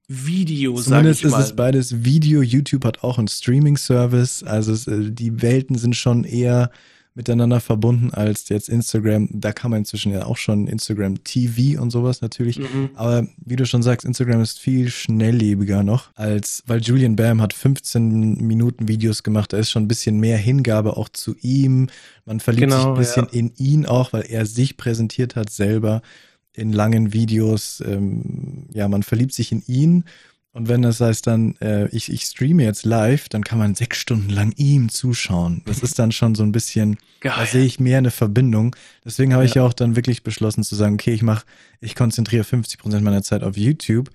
Video, Zumindest ist es beides Video. YouTube hat auch einen Streaming-Service. Also es, äh, die Welten sind schon eher miteinander verbunden als jetzt Instagram. Da kann man inzwischen ja auch schon Instagram TV und sowas natürlich. Mhm. Aber wie du schon sagst, Instagram ist viel schnelllebiger noch als, weil Julian Bam hat 15 Minuten Videos gemacht. Da ist schon ein bisschen mehr Hingabe auch zu ihm. Man verliebt genau, sich ein bisschen ja. in ihn auch, weil er sich präsentiert hat selber in langen Videos. Ähm, ja, man verliebt sich in ihn und wenn das heißt dann, äh, ich, ich streame jetzt live, dann kann man sechs Stunden lang ihm zuschauen. Das ist dann schon so ein bisschen, Geil. da sehe ich mehr eine Verbindung. Deswegen habe ja. ich ja auch dann wirklich beschlossen zu sagen, okay, ich mache, ich konzentriere 50 Prozent meiner Zeit auf YouTube.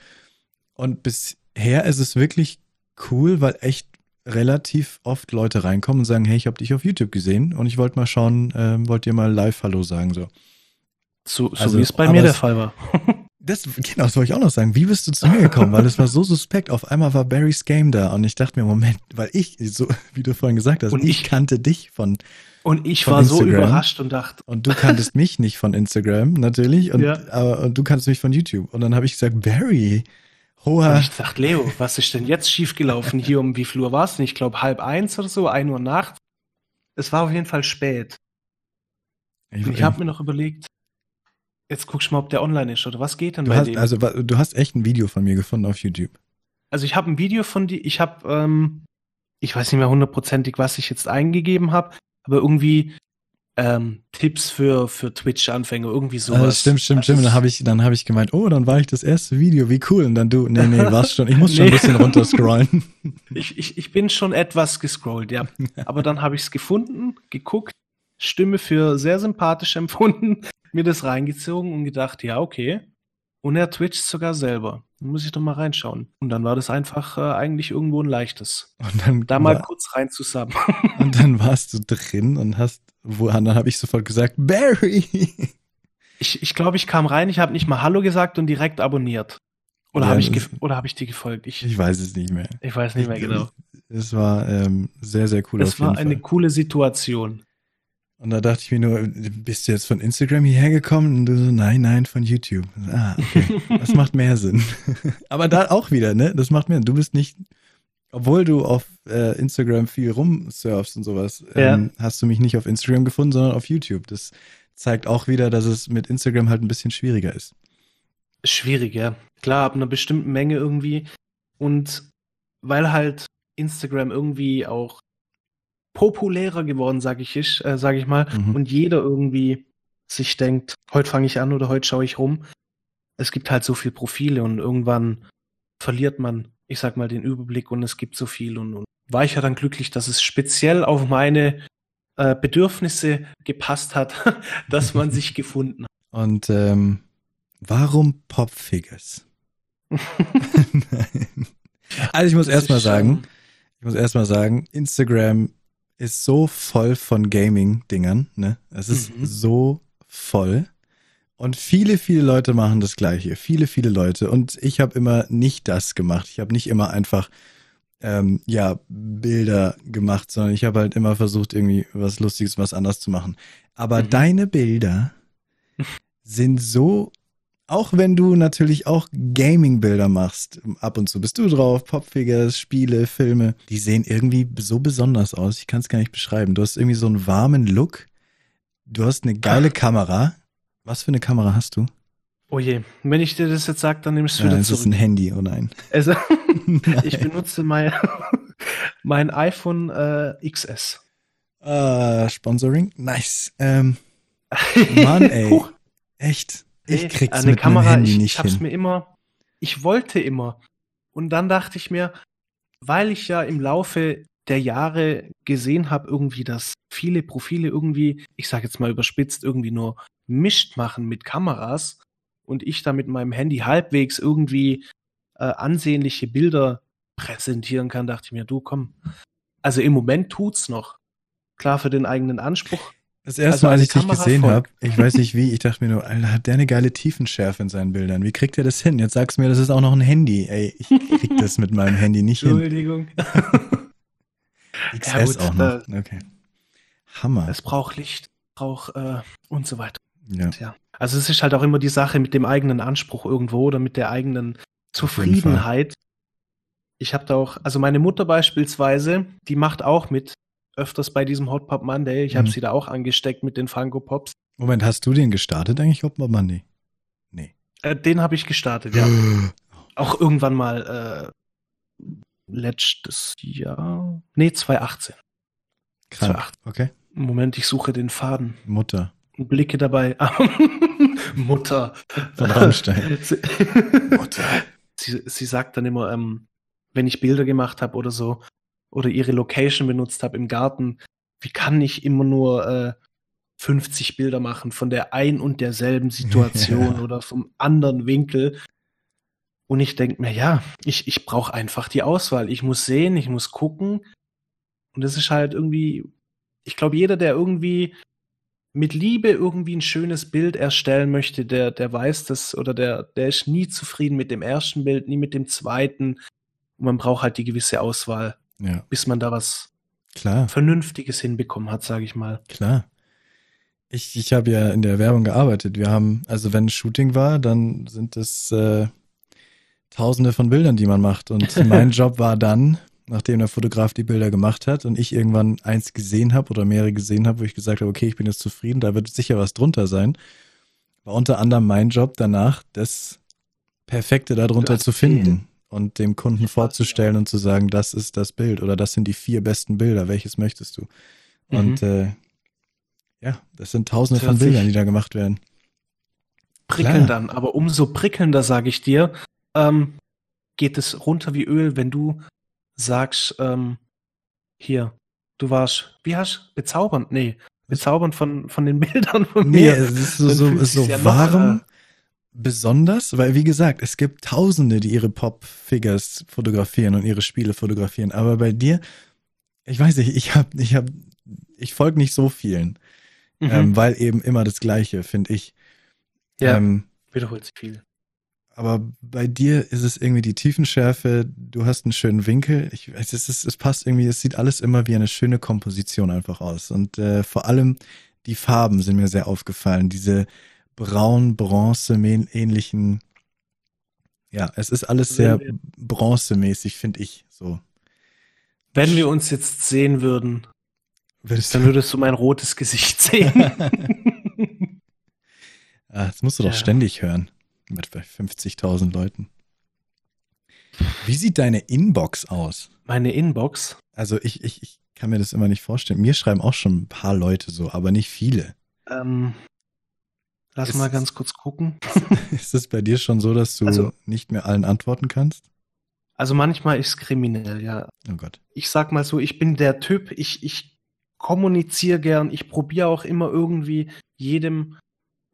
Und bisher ist es wirklich cool, weil echt relativ oft Leute reinkommen und sagen, hey, ich habe dich auf YouTube gesehen und ich wollte mal schauen, äh, wollt ihr mal live Hallo sagen so. So, so also, wie es bei mir der Fall war. (laughs) Das, genau, das wollte ich auch noch sagen. Wie bist du zu mir gekommen? Weil es war so suspekt. Auf einmal war Barry's Game da und ich dachte mir, Moment, weil ich, so (laughs) wie du vorhin gesagt hast, und ich, ich kannte dich von und ich von war Instagram. so überrascht und dachte. Und du kanntest mich nicht von Instagram, natürlich. Und, ja. aber, und du kanntest mich von YouTube. Und dann habe ich gesagt, Barry, hoher. Und ich dachte, Leo, was ist denn jetzt schiefgelaufen? Hier um wie viel Uhr war es denn? Ich glaube halb eins oder so, ein Uhr nachts. Es war auf jeden Fall spät. Ich, ich habe mir noch überlegt, Jetzt guckst du mal, ob der online ist oder was geht denn du bei hast, dem? Also du hast echt ein Video von mir gefunden auf YouTube. Also ich habe ein Video von dir, ich habe, ähm, ich weiß nicht mehr hundertprozentig, was ich jetzt eingegeben habe, aber irgendwie ähm, Tipps für, für Twitch-Anfänger, irgendwie sowas. Also stimmt, stimmt, stimmt. Dann habe ich, dann habe ich gemeint, oh, dann war ich das erste Video, wie cool. Und dann du, nee, nee, warst schon, ich muss (laughs) schon ein bisschen runterscrollen. (laughs) ich, ich, ich bin schon etwas gescrollt, ja. (laughs) Aber dann habe ich es gefunden, geguckt, Stimme für sehr sympathisch empfunden, mir das reingezogen und gedacht, ja, okay. Und er twitcht sogar selber. Dann muss ich doch mal reinschauen. Und dann war das einfach äh, eigentlich irgendwo ein leichtes. Und dann da mal kurz rein zusammen. (laughs) Und dann warst du drin und hast, wo, dann habe ich sofort gesagt, Barry. Ich, ich glaube, ich kam rein, ich habe nicht mal Hallo gesagt und direkt abonniert. Oder ja, habe ich, oder hab ich dir gefolgt? Ich, ich weiß es nicht mehr. Ich weiß nicht mehr genau. Es war ähm, sehr, sehr cool. Es war eine coole Situation. Und da dachte ich mir nur, bist du jetzt von Instagram hierher gekommen? Und du so, nein, nein, von YouTube. Ah, okay. (laughs) Das macht mehr Sinn. Aber da auch wieder, ne? Das macht mehr Sinn. Du bist nicht, obwohl du auf äh, Instagram viel rumsurfst und sowas, ja. ähm, hast du mich nicht auf Instagram gefunden, sondern auf YouTube. Das zeigt auch wieder, dass es mit Instagram halt ein bisschen schwieriger ist. Schwierig, ja. Klar, ab einer bestimmten Menge irgendwie. Und weil halt Instagram irgendwie auch populärer geworden, sage ich, äh, sag ich mal, mhm. und jeder irgendwie sich denkt, heute fange ich an oder heute schaue ich rum. Es gibt halt so viele Profile und irgendwann verliert man, ich sag mal, den Überblick und es gibt so viel und, und war ich ja dann glücklich, dass es speziell auf meine äh, Bedürfnisse gepasst hat, (laughs) dass man sich (laughs) gefunden hat. Und ähm, warum Popfigures? (laughs) also ich muss erstmal sagen, ich muss erstmal sagen, Instagram ist so voll von Gaming-Dingern, ne? Es ist mhm. so voll. Und viele, viele Leute machen das Gleiche. Viele, viele Leute. Und ich habe immer nicht das gemacht. Ich habe nicht immer einfach, ähm, ja, Bilder gemacht, sondern ich habe halt immer versucht, irgendwie was Lustiges, was anders zu machen. Aber mhm. deine Bilder (laughs) sind so auch wenn du natürlich auch Gaming-Bilder machst, ab und zu bist du drauf, Popfigures, Spiele, Filme, die sehen irgendwie so besonders aus. Ich kann es gar nicht beschreiben. Du hast irgendwie so einen warmen Look. Du hast eine geile Ach. Kamera. Was für eine Kamera hast du? Oh je, wenn ich dir das jetzt sage, dann nimmst du ja, wieder zurück. Ist ein Handy, oh nein. Also, (laughs) (laughs) ich benutze mein, (laughs) mein iPhone äh, XS. Uh, Sponsoring? Nice. Ähm, Mann, ey. Echt? Ich krieg's eine mit Kamera, Handy ich, nicht ich hab's hin. mir immer, ich wollte immer. Und dann dachte ich mir, weil ich ja im Laufe der Jahre gesehen habe, irgendwie, dass viele Profile irgendwie, ich sage jetzt mal überspitzt, irgendwie nur mischt machen mit Kameras und ich da mit meinem Handy halbwegs irgendwie äh, ansehnliche Bilder präsentieren kann, dachte ich mir, du komm. Also im Moment tut's noch. Klar für den eigenen Anspruch. Das erste Also Mal, als ich dich gesehen habe, ich weiß nicht (laughs) wie, ich dachte mir nur, Alter, hat der eine geile Tiefenschärfe in seinen Bildern. Wie kriegt er das hin? Jetzt sagst du mir, das ist auch noch ein Handy. Ey, ich krieg das mit meinem Handy nicht hin. Entschuldigung. (laughs) XS gut, auch noch. Okay. Hammer. es braucht Licht, braucht äh, und so weiter. Ja. Ja. Also es ist halt auch immer die Sache mit dem eigenen Anspruch irgendwo oder mit der eigenen. Zufriedenheit. Ich habe da auch, also meine Mutter beispielsweise, die macht auch mit öfters bei diesem Hot Pop Monday. Ich habe Mhm. sie da auch angesteckt mit den Funko Pops. Moment, hast du den gestartet eigentlich, Hop Monday? Nee. Äh, den habe ich gestartet, ja. (gasps) Auch irgendwann mal äh, letztes Jahr. Nee, 2018. Krank. 2018. Okay. Moment, ich suche den Faden. Mutter. Blicke dabei. (laughs) Mutter. Von Rammstein. (laughs) Sie, Mutter. sie, sie sagt dann immer, ähm, wenn ich Bilder gemacht habe oder so, oder ihre Location benutzt habe im Garten, wie kann ich immer nur äh, 50 Bilder machen von der ein und derselben (laughs) Situation Ja. oder vom anderen Winkel? Und ich denke mir, ja, ich, ich brauche einfach die Auswahl. Ich muss sehen, ich muss gucken. Und das ist halt irgendwie, ich glaube, jeder, der irgendwie mit Liebe irgendwie ein schönes Bild erstellen möchte, der, der weiß das oder der, der ist nie zufrieden mit dem ersten Bild, nie mit dem zweiten. Und man braucht halt die gewisse Auswahl, Ja, bis man da was klar. Vernünftiges hinbekommen hat, sage ich mal. Klar. Ich, ich habe ja in der Werbung gearbeitet. Wir haben, also wenn Shooting war, dann sind es äh, tausende von Bildern, die man macht. Und (laughs) mein Job war dann, nachdem der Fotograf die Bilder gemacht hat und ich irgendwann eins gesehen habe oder mehrere gesehen habe, wo ich gesagt habe, okay, ich bin jetzt zufrieden, da wird sicher was drunter sein, war unter anderem mein Job danach, das Perfekte darunter zu finden und dem Kunden vorzustellen und zu sagen, das ist das Bild oder das sind die vier besten Bilder, welches möchtest du? Und äh, ja, das sind tausende Das von Bildern, die da gemacht werden. Prickeln Klar. dann, aber umso prickelnder, sage ich dir, ähm, geht es runter wie Öl, wenn du sagst, ähm, hier, du warst, wie hast du, bezaubernd? Nee, bezaubernd von, von den (laughs) Bildern von Nee, mir. es ist so, so, ist so warm, äh, besonders, weil wie gesagt, es gibt Tausende, die ihre Pop-Figures fotografieren und ihre Spiele fotografieren. Aber bei dir, ich weiß nicht, ich hab, ich hab, ich folge nicht so vielen, Mhm. ähm, weil eben immer das Gleiche, finde ich. ja, Ähm, wiederholt sich viel. aber bei dir ist es irgendwie die Tiefenschärfe, du hast einen schönen Winkel. Ich es, ist, es passt irgendwie, es sieht alles immer wie eine schöne Komposition einfach aus. Und äh, vor allem die Farben sind mir sehr aufgefallen. Diese braun-bronze-ähnlichen, ja, es ist alles sehr bronzemäßig, finde ich so. Wenn wir uns jetzt sehen würden, Würdest dann würdest du mein rotes Gesicht sehen. (laughs) ah, das musst du doch Ja. ständig hören. Mit bei 50.000 Leuten. Wie sieht deine Inbox aus? Meine Inbox. Also ich, ich, ich kann mir das immer nicht vorstellen. Mir schreiben auch schon ein paar Leute so, aber nicht viele. Ähm, lass Ist- mal ganz kurz gucken. (laughs) Ist es bei dir schon so, dass du Also- nicht mehr allen antworten kannst? Also manchmal ist es kriminell, ja. Oh Gott. Ich sag mal so, ich bin der Typ, ich, ich kommuniziere gern, ich probiere auch immer irgendwie jedem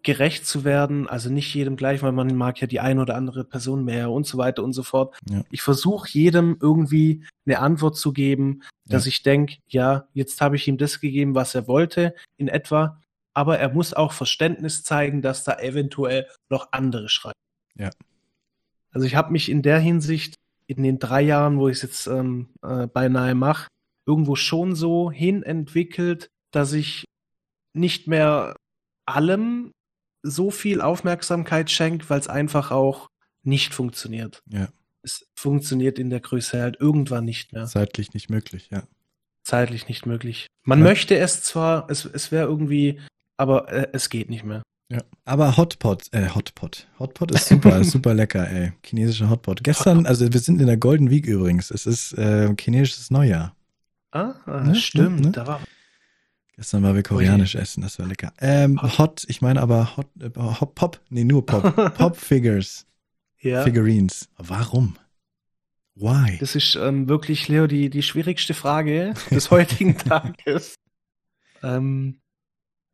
gerecht zu werden, also nicht jedem gleich, weil man mag ja die eine oder andere Person mehr und so weiter und so fort. Ja. Ich versuche jedem irgendwie eine Antwort zu geben, dass Ja. ich denke, ja, jetzt habe ich ihm das gegeben, was er wollte, in etwa, aber er muss auch Verständnis zeigen, dass da eventuell noch andere schreiben. Ja. Also ich habe mich in der Hinsicht in den drei Jahren, wo ich es jetzt ähm, äh, beinahe mache, irgendwo schon so hin entwickelt, dass ich nicht mehr allem so viel Aufmerksamkeit schenke, weil es einfach auch nicht funktioniert. Ja, Es funktioniert in der Größe halt irgendwann nicht mehr. zeitlich nicht möglich, ja. Zeitlich nicht möglich. Man Ja. möchte es zwar, es, es wäre irgendwie, aber äh, es geht nicht mehr. Ja. Aber Hotpot, äh, Hotpot. Hotpot ist super, ist (laughs) super lecker, ey. Chinesischer Hotpot. Gestern, also wir sind in der Golden Week übrigens. Es ist äh, chinesisches Neujahr. Ah, Ne, stimmt. ne, ne? Da war Gestern waren wir koreanisch essen, das war lecker. Ähm, Hot. Hot, ich meine aber Hot, äh, Hot Pop, nee, nur Pop. (laughs) Pop Figures, ja. Figurines. Warum? Why? Das ist ähm, wirklich, Leo, die, die schwierigste Frage des heutigen (laughs) Tages. Ähm,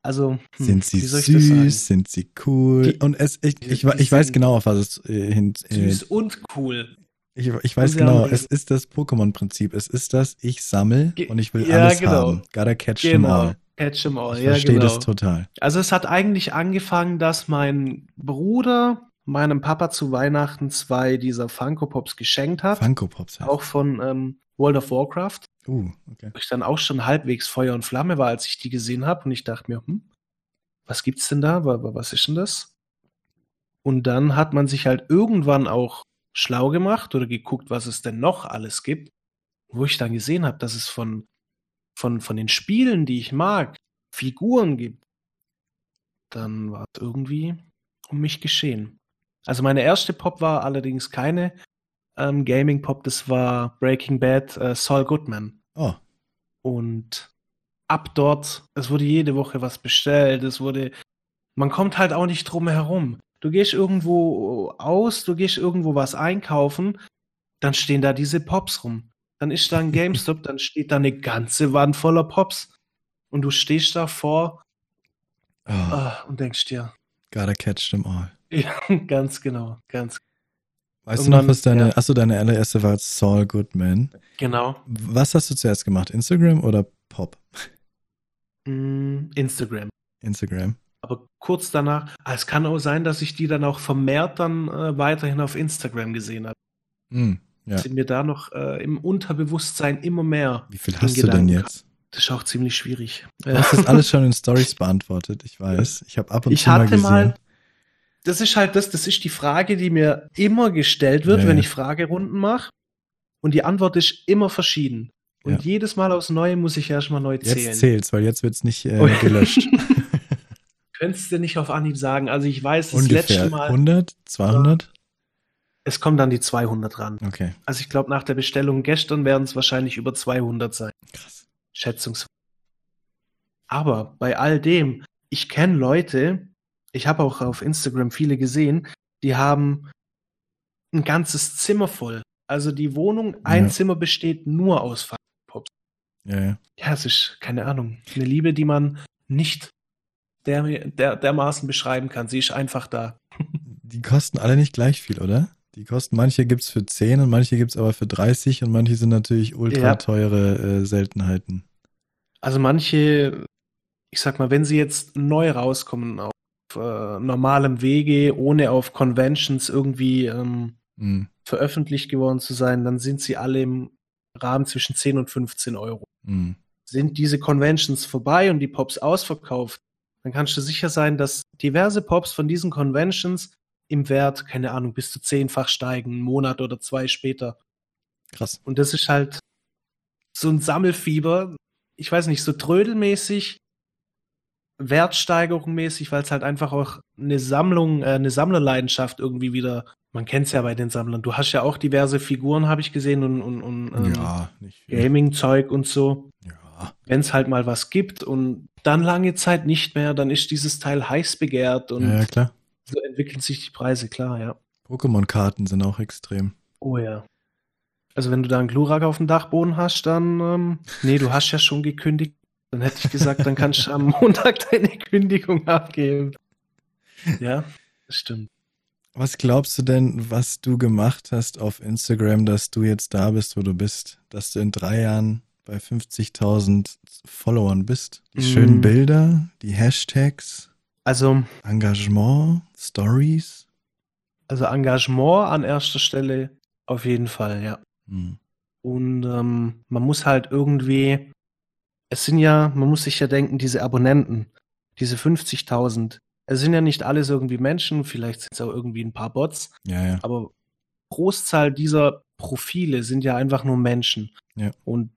also, hm, Sind sie wie soll ich das sagen? süß? Sind sie cool? Die- und es, ich, die- ich, die ich weiß genau, auf was es äh, hin. Äh, Süß und cool. Ich, ich weiß genau, haben es ist das Pokémon-Prinzip. Es ist das, ich sammle und ich will ja, alles genau. haben. Gotta catch them Genau. all. Catch 'em all. Ich ja, verstehe genau. das total. Also es hat eigentlich angefangen, dass mein Bruder meinem Papa zu Weihnachten zwei dieser Funko Pops geschenkt hat. Funko Pops heißt. auch von ähm, World of Warcraft. Uh, okay. Wo ich dann auch schon halbwegs Feuer und Flamme war, als ich die gesehen habe. Und ich dachte mir, hm, was gibt's denn da? Wa- wa- Was ist denn das? Und dann hat man sich halt irgendwann auch schlau gemacht oder geguckt, was es denn noch alles gibt. Wo ich dann gesehen habe, dass es von, von, von den Spielen, die ich mag, Figuren gibt. Dann war es irgendwie um mich geschehen. Also meine erste Pop war allerdings keine ähm, Gaming Pop, das war Breaking Bad äh, Saul Goodman. Oh, Und ab dort, es wurde jede Woche was bestellt, es wurde, man kommt halt auch nicht drum herum. Du gehst irgendwo aus, du gehst irgendwo was einkaufen, dann stehen da diese Pops rum. Dann ist da ein (laughs) GameStop, dann steht da eine ganze Wand voller Pops. Und du stehst davor oh ah, und denkst dir, gotta catch them all. (laughs) ja, ganz genau, ganz Weißt du noch, was deine, ja. achso, deine allererste war Saul Goodman. genau. Was hast du zuerst gemacht? Instagram oder Pop? Mm, Instagram. Instagram. Aber kurz danach, ah, es kann auch sein, dass ich die dann auch vermehrt dann äh, weiterhin auf Instagram gesehen habe. Hm, ja. Sind mir da noch äh, im Unterbewusstsein immer mehr. Wie viel hast du denn Gedanken jetzt? Das ist auch ziemlich schwierig. Du hast das alles schon in (laughs) Stories beantwortet, ich weiß. Ich habe ab und Ich zu mal gesehen. mal, das ist halt das, das ist die Frage, die mir immer gestellt wird, Ja, wenn ich Fragerunden mache. Und die Antwort ist immer verschieden. Und Ja. jedes Mal aufs Neue muss ich erstmal neu zählen. Jetzt zählt's, weil jetzt wird's nicht äh, gelöscht. (laughs) (laughs) Könntest du nicht auf Anhieb sagen. Also ich weiß, das Ungefähr letzte Mal, 100, 200? es kommt dann die 200 ran. Okay, Also ich glaube, nach der Bestellung gestern werden es wahrscheinlich über 200 sein. krass. Schätzungsweise. Aber bei all dem, ich kenne Leute, ich habe auch auf Instagram viele gesehen, die haben ein ganzes Zimmer voll. Also die Wohnung, ein Ja. Zimmer besteht nur aus Funko Pops. Ja, ja. Ja, es ist, keine Ahnung, eine Liebe, die man nicht der, der, dermaßen beschreiben kann. Sie ist einfach da. (laughs) Die kosten alle nicht gleich viel, oder? Die kosten, manche gibt's für 10 und manche gibt's aber für 30 und manche sind natürlich ultra Ja. teure äh, Seltenheiten. Also manche, ich sag mal, wenn sie jetzt neu rauskommen auf äh, normalem Wege, ohne auf Conventions irgendwie ähm, Hm, veröffentlicht geworden zu sein, dann sind sie alle im Rahmen zwischen 10 und 15 Euro. hm. Sind diese Conventions vorbei und die Pops ausverkauft, dann kannst du sicher sein, dass diverse Pops von diesen Conventions im Wert, keine Ahnung, bis zu zehnfach steigen, einen Monat oder zwei später. Krass. Und das ist halt so ein Sammelfieber, ich weiß nicht, so trödelmäßig, Wertsteigerung mäßig, weil es halt einfach auch eine Sammlung, äh, eine Sammlerleidenschaft irgendwie wieder, man kennt es ja bei den Sammlern. Du hast ja auch diverse Figuren, habe ich gesehen, und, und, und ähm, ja. Gaming-Zeug und so. Ja. Wenn es halt mal was gibt und dann lange Zeit nicht mehr, dann ist dieses Teil heiß begehrt und ja, ja, so entwickeln sich die Preise, klar, ja. Pokémon-Karten sind auch extrem. Oh ja. Also wenn du da einen Glurak auf dem Dachboden hast, dann, ähm, nee, du hast ja schon gekündigt. Dann hätte ich gesagt, dann kannst du am (laughs) Montag deine Kündigung abgeben. Ja, das stimmt. Was glaubst du denn, was du gemacht hast auf Instagram, dass du jetzt da bist, wo du bist? Dass du in drei Jahren bei 50.000 Followern bist? Die Mm. schönen Bilder, die Hashtags, Also, Engagement, Stories? also Engagement an erster Stelle auf jeden Fall, ja. Hm. Und ähm, man muss halt irgendwie, es sind ja, man muss sich ja denken, diese Abonnenten, diese 50.000, es sind ja nicht alles irgendwie Menschen, vielleicht sind es auch irgendwie ein paar Bots, Ja, ja. aber Großzahl dieser Profile sind ja einfach nur Menschen. Ja. Und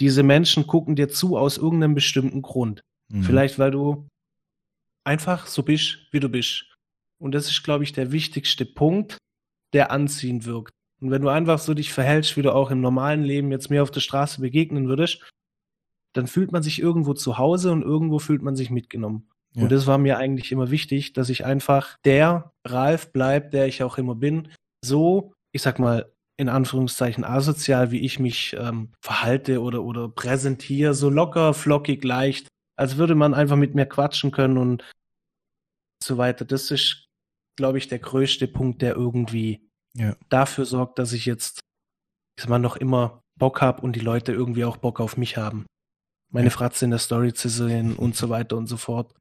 diese Menschen gucken dir zu aus irgendeinem bestimmten Grund. Mhm. Vielleicht, weil du einfach so bist, wie du bist. Und das ist, glaube ich, der wichtigste Punkt, der anziehend wirkt. Und wenn du einfach so dich verhältst, wie du auch im normalen Leben jetzt mir auf der Straße begegnen würdest, dann fühlt man sich irgendwo zu Hause und irgendwo fühlt man sich mitgenommen. Ja. Und das war mir eigentlich immer wichtig, dass ich einfach der Ralf bleib, der ich auch immer bin. So, ich sag mal, in Anführungszeichen asozial, wie ich mich ähm, verhalte oder, oder präsentiere, so locker, flockig, leicht, als würde man einfach mit mir quatschen können und so weiter. Das ist, glaube ich, der größte Punkt, der irgendwie Ja. dafür sorgt, dass ich jetzt dass man noch immer Bock habe und die Leute irgendwie auch Bock auf mich haben. Meine Fratze in der Story zu sehen (laughs) und so weiter und so fort.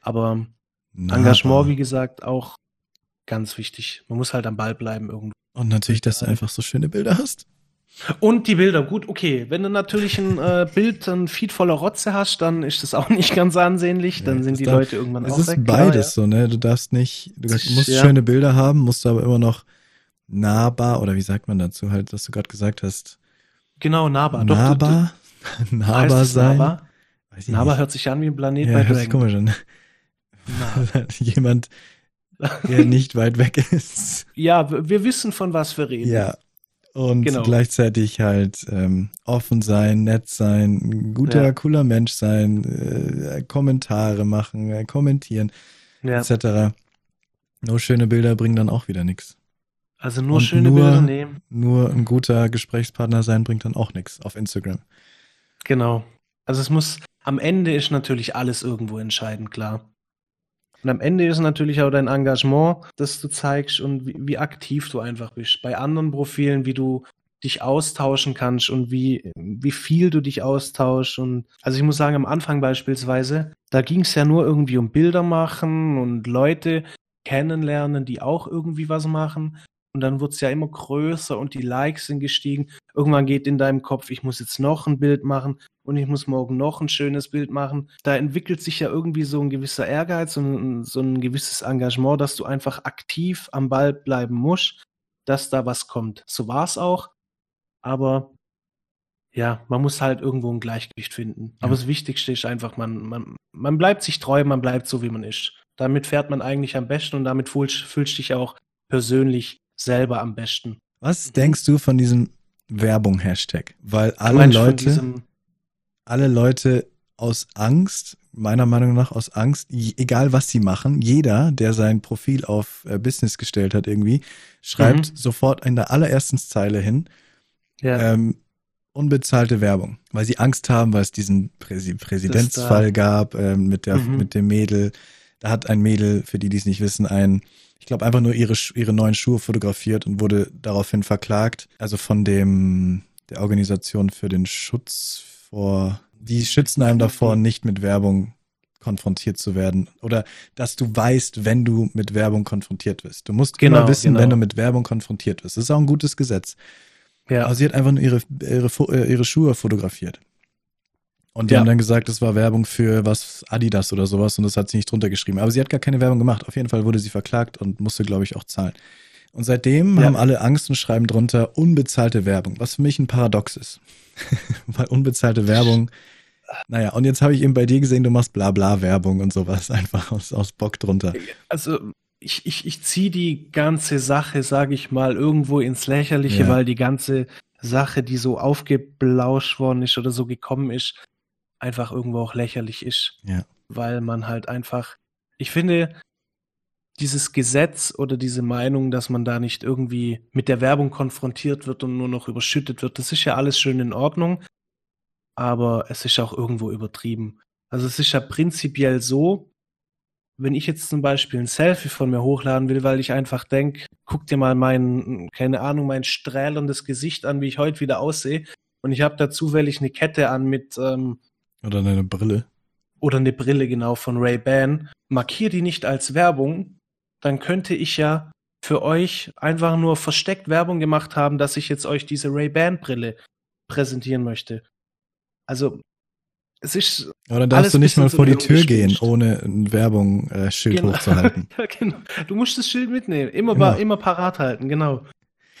Aber Na, Engagement, aber- wie gesagt, auch ganz wichtig. Man muss halt am Ball bleiben irgendwo. Und natürlich, dass du einfach so schöne Bilder hast. Und die Bilder, gut, okay. Wenn du natürlich ein äh, (laughs) Bild, ein Feed voller Rotze hast, dann ist das auch nicht ganz ansehnlich. Dann Ja, sind die darf- Leute irgendwann Es auch ist weg. klar, beides so, ne? Du darfst nicht, du musst ja. schöne Bilder haben, musst aber immer noch nahbar, oder wie sagt man dazu halt, dass du gerade gesagt hast, Ja. Genau, nahbar. Nahbar, (laughs) es sein. Nahbar nicht. hört sich an wie ein Planet ja, bei hört sich Dragon. komisch an. (laughs) Jemand, der (laughs) nicht weit weg ist. Ja, wir wir wissen, von was wir reden. Ja. Und Genau. gleichzeitig halt ähm, offen sein, nett sein, ein guter, Ja. cooler Mensch sein, äh, Kommentare machen, äh, kommentieren, Ja. etc. Nur schöne Bilder bringen dann auch wieder nichts. Also nur Und schöne nur- Bilder nehmen. Nur ein guter Gesprächspartner sein bringt dann auch nichts auf Instagram. Genau. Also es muss, am Ende ist natürlich alles irgendwo entscheidend, klar. Und am Ende ist natürlich auch dein Engagement, das du zeigst und wie, wie aktiv du einfach bist. Bei anderen Profilen, wie du dich austauschen kannst und wie, wie viel du dich austauschst. Und also ich muss sagen, am Anfang beispielsweise, da ging es ja nur irgendwie um Bilder machen und Leute kennenlernen, die auch irgendwie was machen. Und dann wird's ja immer größer und die Likes sind gestiegen. Irgendwann geht in deinem Kopf, ich muss jetzt noch ein Bild machen und ich muss morgen noch ein schönes Bild machen. Da entwickelt sich ja irgendwie so ein gewisser Ehrgeiz und so ein gewisses Engagement, dass du einfach aktiv am Ball bleiben musst, dass da was kommt. So war's auch. Aber ja, man muss halt irgendwo ein Gleichgewicht finden. Aber Ja. das Wichtigste ist einfach, man, man, man bleibt sich treu, man bleibt so, wie man ist. Damit fährt man eigentlich am besten und damit fühlst, fühlst dich auch persönlich selber am besten. Was denkst du von diesem Werbung-Hashtag? Weil alle Leute, alle Leute aus Angst, meiner Meinung nach aus Angst, egal was sie machen, jeder, der sein Profil auf äh, Business gestellt hat irgendwie, schreibt Mhm. sofort in der allerersten Zeile hin, ja, ähm, unbezahlte Werbung, weil sie Angst haben, weil es diesen Präsi Präsidentsfall gab ähm, mit der Mhm. mit dem Mädel. Da hat ein Mädel, für die, die es nicht wissen, ein, ich glaube einfach nur ihre ihre neuen Schuhe fotografiert und wurde daraufhin verklagt. Also von dem der Organisation für den Schutz vor, die schützen einem davor, nicht mit Werbung konfrontiert zu werden oder dass du weißt, wenn du mit Werbung konfrontiert wirst. Du musst Genau, immer wissen, genau. wenn du mit Werbung konfrontiert wirst. Das ist auch ein gutes Gesetz. ja. Aber sie hat einfach nur ihre, ihre, äh, ihre Schuhe fotografiert. Und die Ja. haben dann gesagt, das war Werbung für was Adidas oder sowas und das hat sie nicht drunter geschrieben. Aber sie hat gar keine Werbung gemacht. Auf jeden Fall wurde sie verklagt und musste, glaube ich, auch zahlen. Und seitdem Ja. haben alle Angst und schreiben drunter unbezahlte Werbung, was für mich ein Paradox ist. (laughs) Weil unbezahlte Werbung, naja, und jetzt habe ich eben bei dir gesehen, du machst Blabla-Werbung und sowas einfach aus, aus Bock drunter. Also ich, ich, ich ziehe die ganze Sache, sage ich mal, irgendwo ins Lächerliche, Ja. weil die ganze Sache, die so aufgeblauscht worden ist oder so gekommen ist, einfach irgendwo auch lächerlich ist. Ja. Weil man halt einfach, ich finde, dieses Gesetz oder diese Meinung, dass man da nicht irgendwie mit der Werbung konfrontiert wird und nur noch überschüttet wird, das ist ja alles schön in Ordnung, aber es ist auch irgendwo übertrieben. Also es ist ja prinzipiell so, wenn ich jetzt zum Beispiel ein Selfie von mir hochladen will, weil ich einfach denke, guck dir mal mein, keine Ahnung, mein strahlerndes Gesicht an, wie ich heute wieder aussehe, und ich habe da zufällig eine Kette an mit ähm, Oder eine Brille. oder eine Brille genau von Ray-Ban, markier die nicht als Werbung, dann könnte ich ja für euch einfach nur versteckt Werbung gemacht haben, dass ich jetzt euch diese Ray-Ban-Brille präsentieren möchte. Also, es ist Aber dann darfst du nicht mal vor die Tür gehen, ohne ein Werbung-Schild Genau. hochzuhalten. (laughs) ja, genau. Du musst das Schild mitnehmen, immer, Immer. immer. immer parat halten, genau.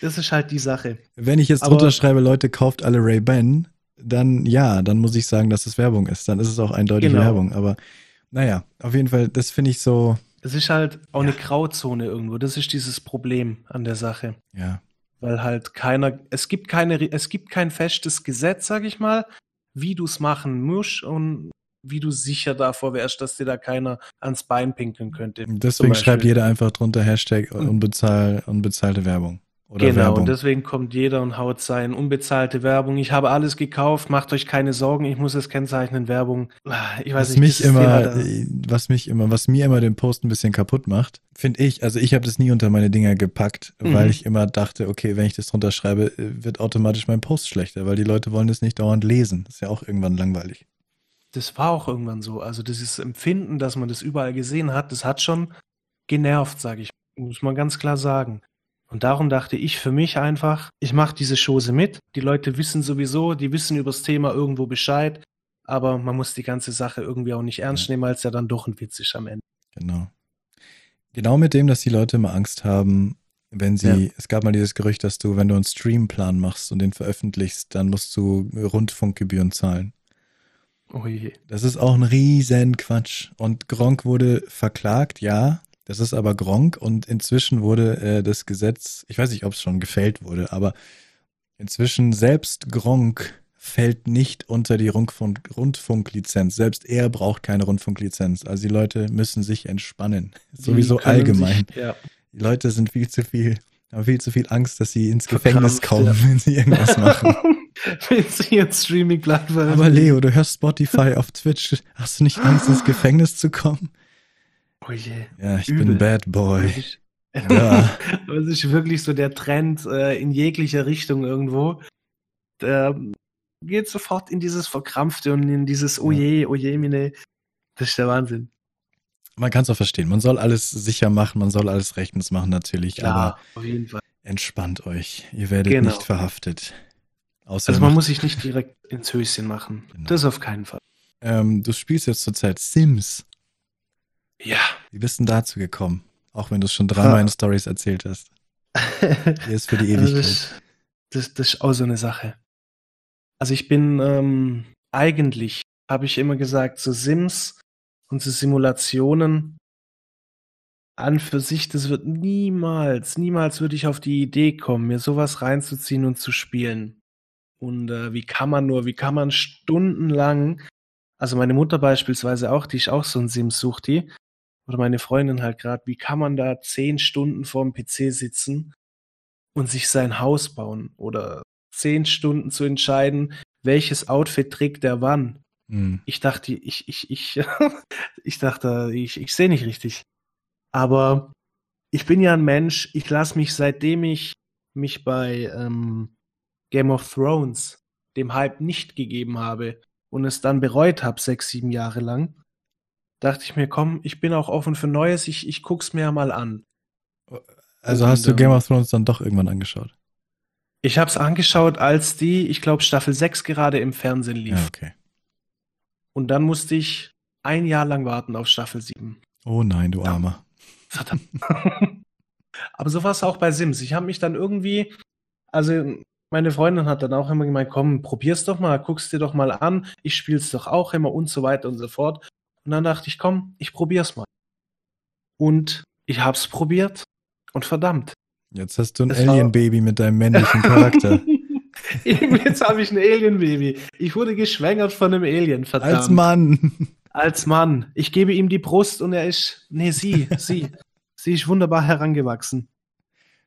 Das ist halt die Sache. Wenn ich jetzt Aber- drunter schreibe, Leute, kauft alle Ray-Ban, dann ja, dann muss ich sagen, dass es Werbung ist. Dann ist es auch eindeutig Genau. Werbung. Aber naja, auf jeden Fall, das finde ich so, Es ist halt auch Ja. eine Grauzone irgendwo. Das ist dieses Problem an der Sache. ja. weil halt keiner, es gibt keine, es gibt kein festes Gesetz, sag ich mal, wie du es machen musst und wie du sicher davor wärst, dass dir da keiner ans Bein pinkeln könnte. Deswegen schreibt jeder einfach drunter Hashtag Und- unbezahl, unbezahlte Werbung. Oder genau, Werbung. und deswegen kommt jeder und haut sein unbezahlte Werbung. Ich habe alles gekauft, macht euch keine Sorgen, ich muss es kennzeichnen, Werbung. Ah, Ich weiß was nicht, mich immer, äh, was mich immer, was mir immer den Post ein bisschen kaputt macht, finde ich, also ich habe das nie unter meine Dinger gepackt, Mhm. weil ich immer dachte, okay, wenn ich das drunter schreibe, äh, wird automatisch mein Post schlechter, weil die Leute wollen das nicht dauernd lesen. Das ist ja auch irgendwann langweilig. Das war auch irgendwann so. Also dieses Empfinden, dass man das überall gesehen hat, das hat schon genervt, sage ich. Muss man ganz klar sagen. Und darum dachte ich für mich einfach, ich mache diese Chose mit. Die Leute wissen sowieso, die wissen übers Thema irgendwo Bescheid. Aber man muss die ganze Sache irgendwie auch nicht ernst nehmen, weil es ja dann doch ein Witz ist am Ende. Genau. Genau mit dem, dass die Leute immer Angst haben, wenn sie, Ja. es gab mal dieses Gerücht, dass du, wenn du einen Streamplan machst und den veröffentlichst, dann musst du Rundfunkgebühren zahlen. Oh je. Das ist auch ein riesen Quatsch. Und Gronk wurde verklagt, ja. Das ist aber Gronk und inzwischen wurde äh, das Gesetz, ich weiß nicht, ob es schon gefällt wurde, aber inzwischen selbst Gronk fällt nicht unter die Rundfunk Rundfunklizenz. Selbst er braucht keine Rundfunklizenz. Also die Leute müssen sich entspannen. Sowieso Die können allgemein. Sich, ja. Die Leute sind viel zu viel, haben viel zu viel Angst, dass sie ins Gefängnis kommen, ja. wenn sie irgendwas machen. (laughs) Wenn sie jetzt Streaming-Plattform Aber Leo, du hörst Spotify auf Twitch. Hast du nicht Angst, ins Gefängnis zu kommen? Oh je. Ja, ich Übel. bin Bad Boy. Das ist- (laughs) Ja. (laughs) Aber es ist wirklich so der Trend äh, in jeglicher Richtung irgendwo. Der geht sofort in dieses Verkrampfte und in dieses Oje, Oje, mine. Das ist der Wahnsinn. Man kann es auch verstehen. Man soll alles sicher machen, man soll alles rechtens machen natürlich, aber auf jeden Fall. entspannt euch. Ihr werdet Genau. nicht verhaftet. Außer Also man muss sich nicht direkt ins Höschen machen. Genau. Das auf keinen Fall. ähm, du spielst jetzt zurzeit Sims. Ja. Wie bist du denn dazu gekommen? Auch wenn du es schon dreimal Ah. in Stories erzählt hast. (laughs) Hier ist für die Also Ewigkeit. das, das, das ist auch so eine Sache. Also ich bin ähm, eigentlich, habe ich immer gesagt, so Sims und so Simulationen an für sich, das wird niemals, niemals würde ich auf die Idee kommen, mir sowas reinzuziehen und zu spielen. Und äh, wie kann man nur, wie kann man stundenlang, also meine Mutter beispielsweise auch, die ist auch so ein Sims-Suchti, oder meine Freundin halt gerade, wie kann man da zehn Stunden vorm PC sitzen und sich sein Haus bauen oder zehn Stunden zu entscheiden, welches Outfit trägt der wann. Hm. Ich dachte, ich, ich, ich, (laughs) ich dachte, ich, ich sehe nicht richtig. Aber ich bin ja ein Mensch, ich lasse mich, seitdem ich mich bei ähm, Game of Thrones dem Hype nicht gegeben habe und es dann bereut habe, sechs, sieben Jahre lang, dachte ich mir, komm, ich bin auch offen für Neues, ich, ich guck's mir mal an. Also Und, hast du ähm, Game of Thrones dann doch irgendwann angeschaut? Ich habe es angeschaut, als die, ich glaube, Staffel 6 gerade im Fernsehen lief. Ja, okay. Und dann musste ich ein Jahr lang warten auf Staffel 7. Oh nein, du Armer. Verdammt. (laughs) Aber so war es auch bei Sims. Ich habe mich dann irgendwie, also meine Freundin hat dann auch immer gemeint, komm, probier's doch mal, guck's dir doch mal an, ich spiel's doch auch immer und so weiter und so fort. Und dann dachte ich, komm, ich probier's mal. Und ich hab's probiert und verdammt. Jetzt hast du ein Alien-Baby mit deinem männlichen Charakter. (laughs) Jetzt habe ich ein Alien-Baby. Ich wurde geschwängert von einem Alien, verdammt. Als Mann. Als Mann. Ich gebe ihm die Brust und er ist. Nee, sie, (laughs) sie. sie ist wunderbar herangewachsen.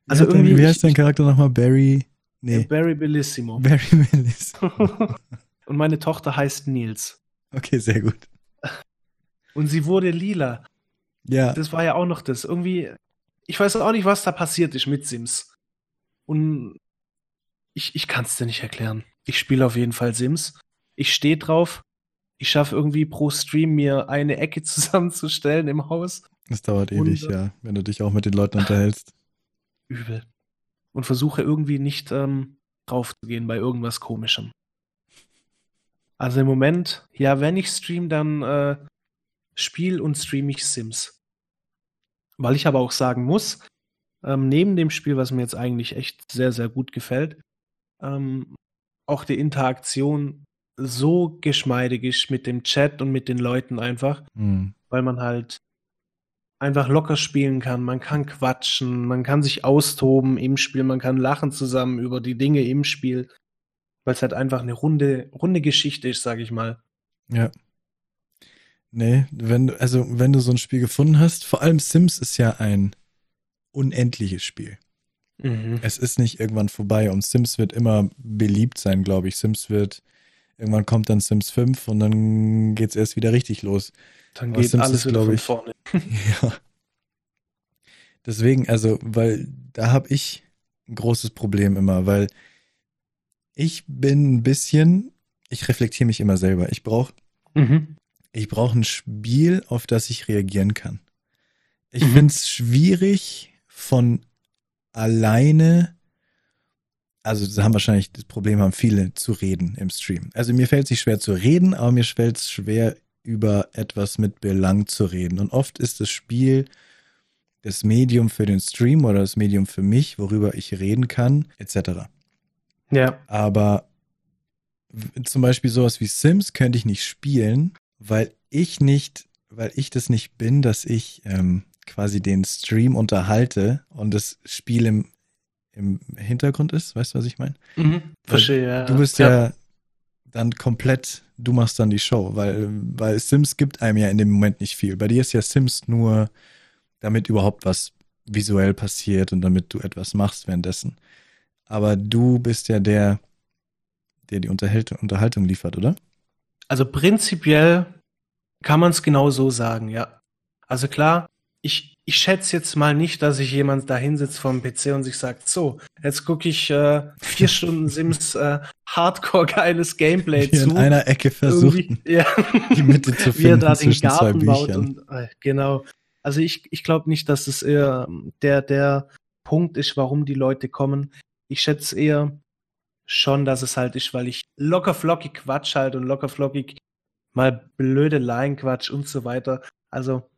Also dein, irgendwie. wie heißt dein Charakter nochmal? Barry? Nee, Barry Bellissimo. Barry Willis. (laughs) und meine Tochter heißt Nils. Okay, sehr gut. Und sie wurde lila. Ja, Das war ja auch noch das. Irgendwie. Ich weiß auch nicht, was da passiert ist mit Sims. Und ich, ich kann es dir nicht erklären. Ich spiele auf jeden Fall Sims. Ich stehe drauf. Ich schaffe irgendwie pro Stream mir eine Ecke (laughs) zusammenzustellen im Haus. das dauert Und, ewig, äh, ja, wenn du dich auch mit den Leuten unterhältst. (laughs) übel. Und versuche irgendwie nicht ähm, drauf zu gehen bei irgendwas Komischem. Also im Moment, ja, wenn ich stream, dann äh, spiel und stream ich Sims. Weil ich aber auch sagen muss, ähm, neben dem Spiel, was mir jetzt eigentlich echt sehr, sehr gut gefällt, ähm, auch die Interaktion so geschmeidig ist mit dem Chat und mit den Leuten einfach Hm. weil man halt einfach locker spielen kann. Man kann quatschen, man kann sich austoben im Spiel, man kann lachen zusammen über die Dinge im Spiel, weil es halt einfach eine runde, runde Geschichte ist, sage ich mal. Ja. Nee, wenn du, also wenn du so ein Spiel gefunden hast, vor allem Sims ist ja ein unendliches Spiel. Mhm. Es ist nicht irgendwann vorbei und Sims wird immer beliebt sein, glaube ich. Sims wird, irgendwann kommt dann Sims 5 und dann geht es erst wieder richtig los. Dann geht Sims alles wieder von vorne. (laughs) (laughs) ja. Deswegen, also, weil da habe ich ein großes Problem immer, weil ich bin ein bisschen, ich reflektiere mich immer selber. Ich brauche mhm. Ich brauche ein Spiel, auf das ich reagieren kann. Ich mhm. finde es schwierig, von alleine, also das haben wahrscheinlich das Problem haben viele zu reden im Stream. Also mir fällt es nicht schwer zu reden, aber mir fällt es schwer über etwas mit Belang zu reden. Und oft ist das Spiel das Medium für den Stream oder das Medium für mich, worüber ich reden kann, etc. Ja. Aber zum Beispiel sowas wie Sims könnte ich nicht spielen, weil ich nicht, weil ich das nicht bin, dass ich ähm, quasi den Stream unterhalte und das Spiel im, im Hintergrund ist. Weißt du, was ich meine? Mhm, verstehe, ja. Du bist ja. ja dann komplett, du machst dann die Show, weil, weil Sims gibt einem ja in dem Moment nicht viel. Bei dir ist ja Sims nur, damit überhaupt was visuell passiert und damit du etwas machst währenddessen. Aber du bist ja der, der die Unterhaltung, Unterhaltung liefert, oder? Also prinzipiell kann man es genau so sagen, ja. Also klar, ich, ich schätze jetzt mal nicht, dass sich jemand da hinsetzt vor dem PC und sich sagt, so, jetzt gucke ich äh, vier Stunden Sims äh, Hardcore geiles Gameplay Hier zu. In einer Ecke versuchen, ja, die Mitte zu finden (laughs) wie er da den Garten baut und äh, genau. Also ich, ich glaube nicht, dass es eher der, der Punkt ist, warum die Leute kommen. Ich schätze eher schon, dass es halt ist, weil ich locker flockig Quatsch halt und locker flockig mal blöde Line Quatsch und so weiter. Also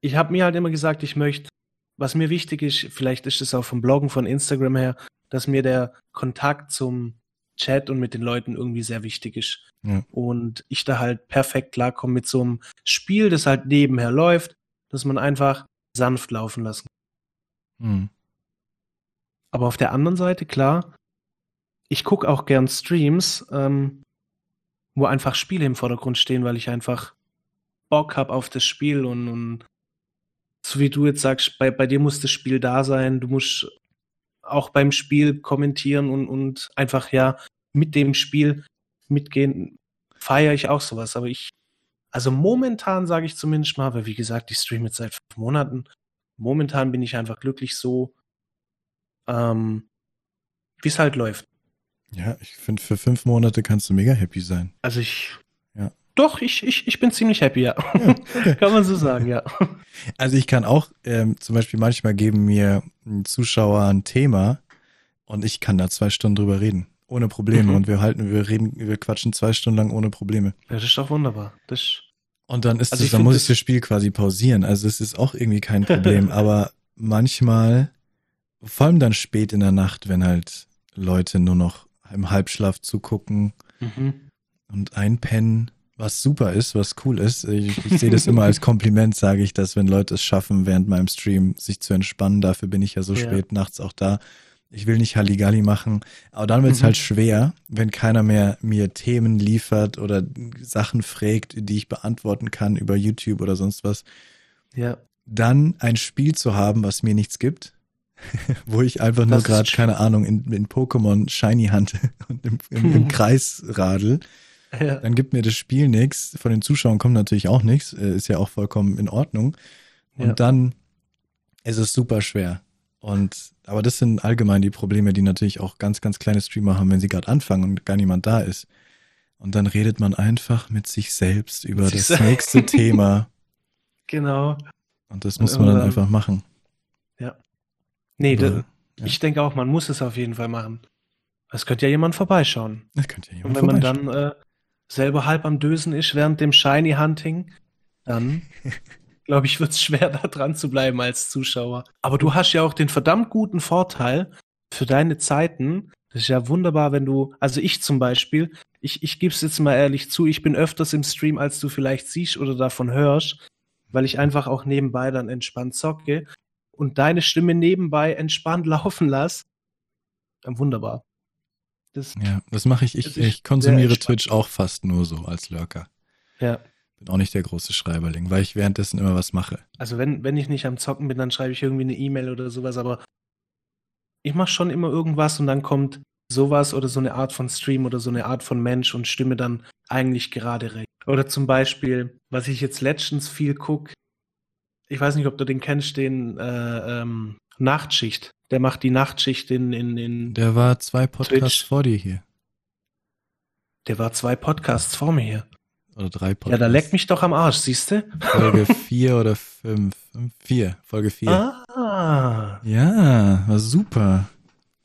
ich habe mir halt immer gesagt, ich möchte, was mir wichtig ist, vielleicht ist es auch vom Bloggen von Instagram her, dass mir der Kontakt zum Chat und mit den Leuten irgendwie sehr wichtig ist. Ja. Und ich da halt perfekt klarkomme mit so einem Spiel, das halt nebenher läuft, dass man einfach sanft laufen lassen. Mhm. Aber auf der anderen Seite, klar, ich gucke auch gern Streams, ähm, wo einfach Spiele im Vordergrund stehen, weil ich einfach Bock habe auf das Spiel und, und so wie du jetzt sagst, bei, bei dir muss das Spiel da sein, du musst auch beim Spiel kommentieren und, und einfach ja mit dem Spiel mitgehen, feiere ich auch sowas. Aber ich, also momentan sage ich zumindest mal, weil wie gesagt, ich streame jetzt seit fünf Monaten. Momentan bin ich einfach glücklich so, ähm, wie es halt läuft. Ja, ich finde, für fünf Monate kannst du mega happy sein. Also ich doch, ich, ich, ich bin ziemlich happy, ja. ja (laughs) kann man so sagen, ja. Also ich kann auch, ähm, zum Beispiel manchmal geben mir Zuschauer ein Thema und ich kann da zwei Stunden drüber reden. Ohne Probleme. Mhm. Und wir halten, wir reden, wir quatschen zwei Stunden lang ohne Probleme. Ja, das ist doch wunderbar. Das und dann ist also das, dann muss ich das Spiel quasi pausieren. Also es ist auch irgendwie kein (laughs) Problem. aber manchmal, vor allem dann spät in der Nacht, wenn halt Leute nur noch im Halbschlaf zugucken mhm. und einpennen, was super ist, was cool ist. Ich, ich sehe das immer als (laughs) Kompliment, sage ich das, wenn Leute es schaffen, während meinem Stream sich zu entspannen. Dafür bin ich ja so ja. spät nachts auch da. Ich will nicht Halligalli machen, aber dann wird es mhm. halt schwer, wenn keiner mehr mir Themen liefert oder Sachen fragt, die ich beantworten kann über YouTube oder sonst was. Ja. Dann ein Spiel zu haben, was mir nichts gibt, (laughs) wo ich einfach nur gerade, keine Ahnung, in, in Pokémon Shiny Hunt (laughs) und im, im, im (laughs) Kreis radel ja. Dann gibt mir das Spiel nichts. Von den Zuschauern kommt natürlich auch nichts. Äh, ist ja auch vollkommen in Ordnung. Und ja. dann ist es super schwer. Und aber das sind allgemein die Probleme, die natürlich auch ganz, ganz kleine Streamer haben, wenn sie gerade anfangen und gar niemand da ist. Und dann redet man einfach mit sich selbst über sich das nächste Thema. Genau. Und das muss man dann einfach machen. Nee, da, ja. ich denke auch, man muss es auf jeden Fall machen. Es könnte ja jemand vorbeischauen. Es könnte ja jemand Und wenn man dann äh, selber halb am Dösen ist während dem Shiny Hunting, dann (laughs) glaube ich, wird es schwer, da dran zu bleiben als Zuschauer. Aber du hast ja auch den verdammt guten Vorteil für deine Zeiten. Das ist ja wunderbar, wenn du, also ich zum Beispiel, ich, ich gebe es jetzt mal ehrlich zu, ich bin öfters im Stream, als du vielleicht siehst oder davon hörst, weil ich einfach auch nebenbei dann entspannt zocke und deine Stimme nebenbei entspannt (laughs) laufen lass. Wunderbar. Das, ja, das mache ich. Ich, ich konsumiere Twitch auch fast nur so als Lurker. Ja. Bin auch nicht der große Schreiberling, weil ich währenddessen immer was mache. Also wenn, wenn ich nicht am Zocken bin, dann schreibe ich irgendwie eine E-Mail oder sowas, aber ich mache schon immer irgendwas und dann kommt sowas oder so eine Art von Stream oder so eine Art von Mensch und stimme dann eigentlich gerade recht. Oder zum Beispiel, was ich jetzt letztens viel gucke, ich weiß nicht, ob du den kennst, den äh, ähm, Nachtschicht. Der macht die Nachtschicht in, in, in Der war zwei Podcasts Twitch. vor dir hier. Der war zwei Podcasts vor mir hier. Oder drei Podcasts. Ja, da leckt mich doch am Arsch, siehst du? (laughs) Folge vier oder fünf. Vier, Folge vier. Ah, Ja, war super.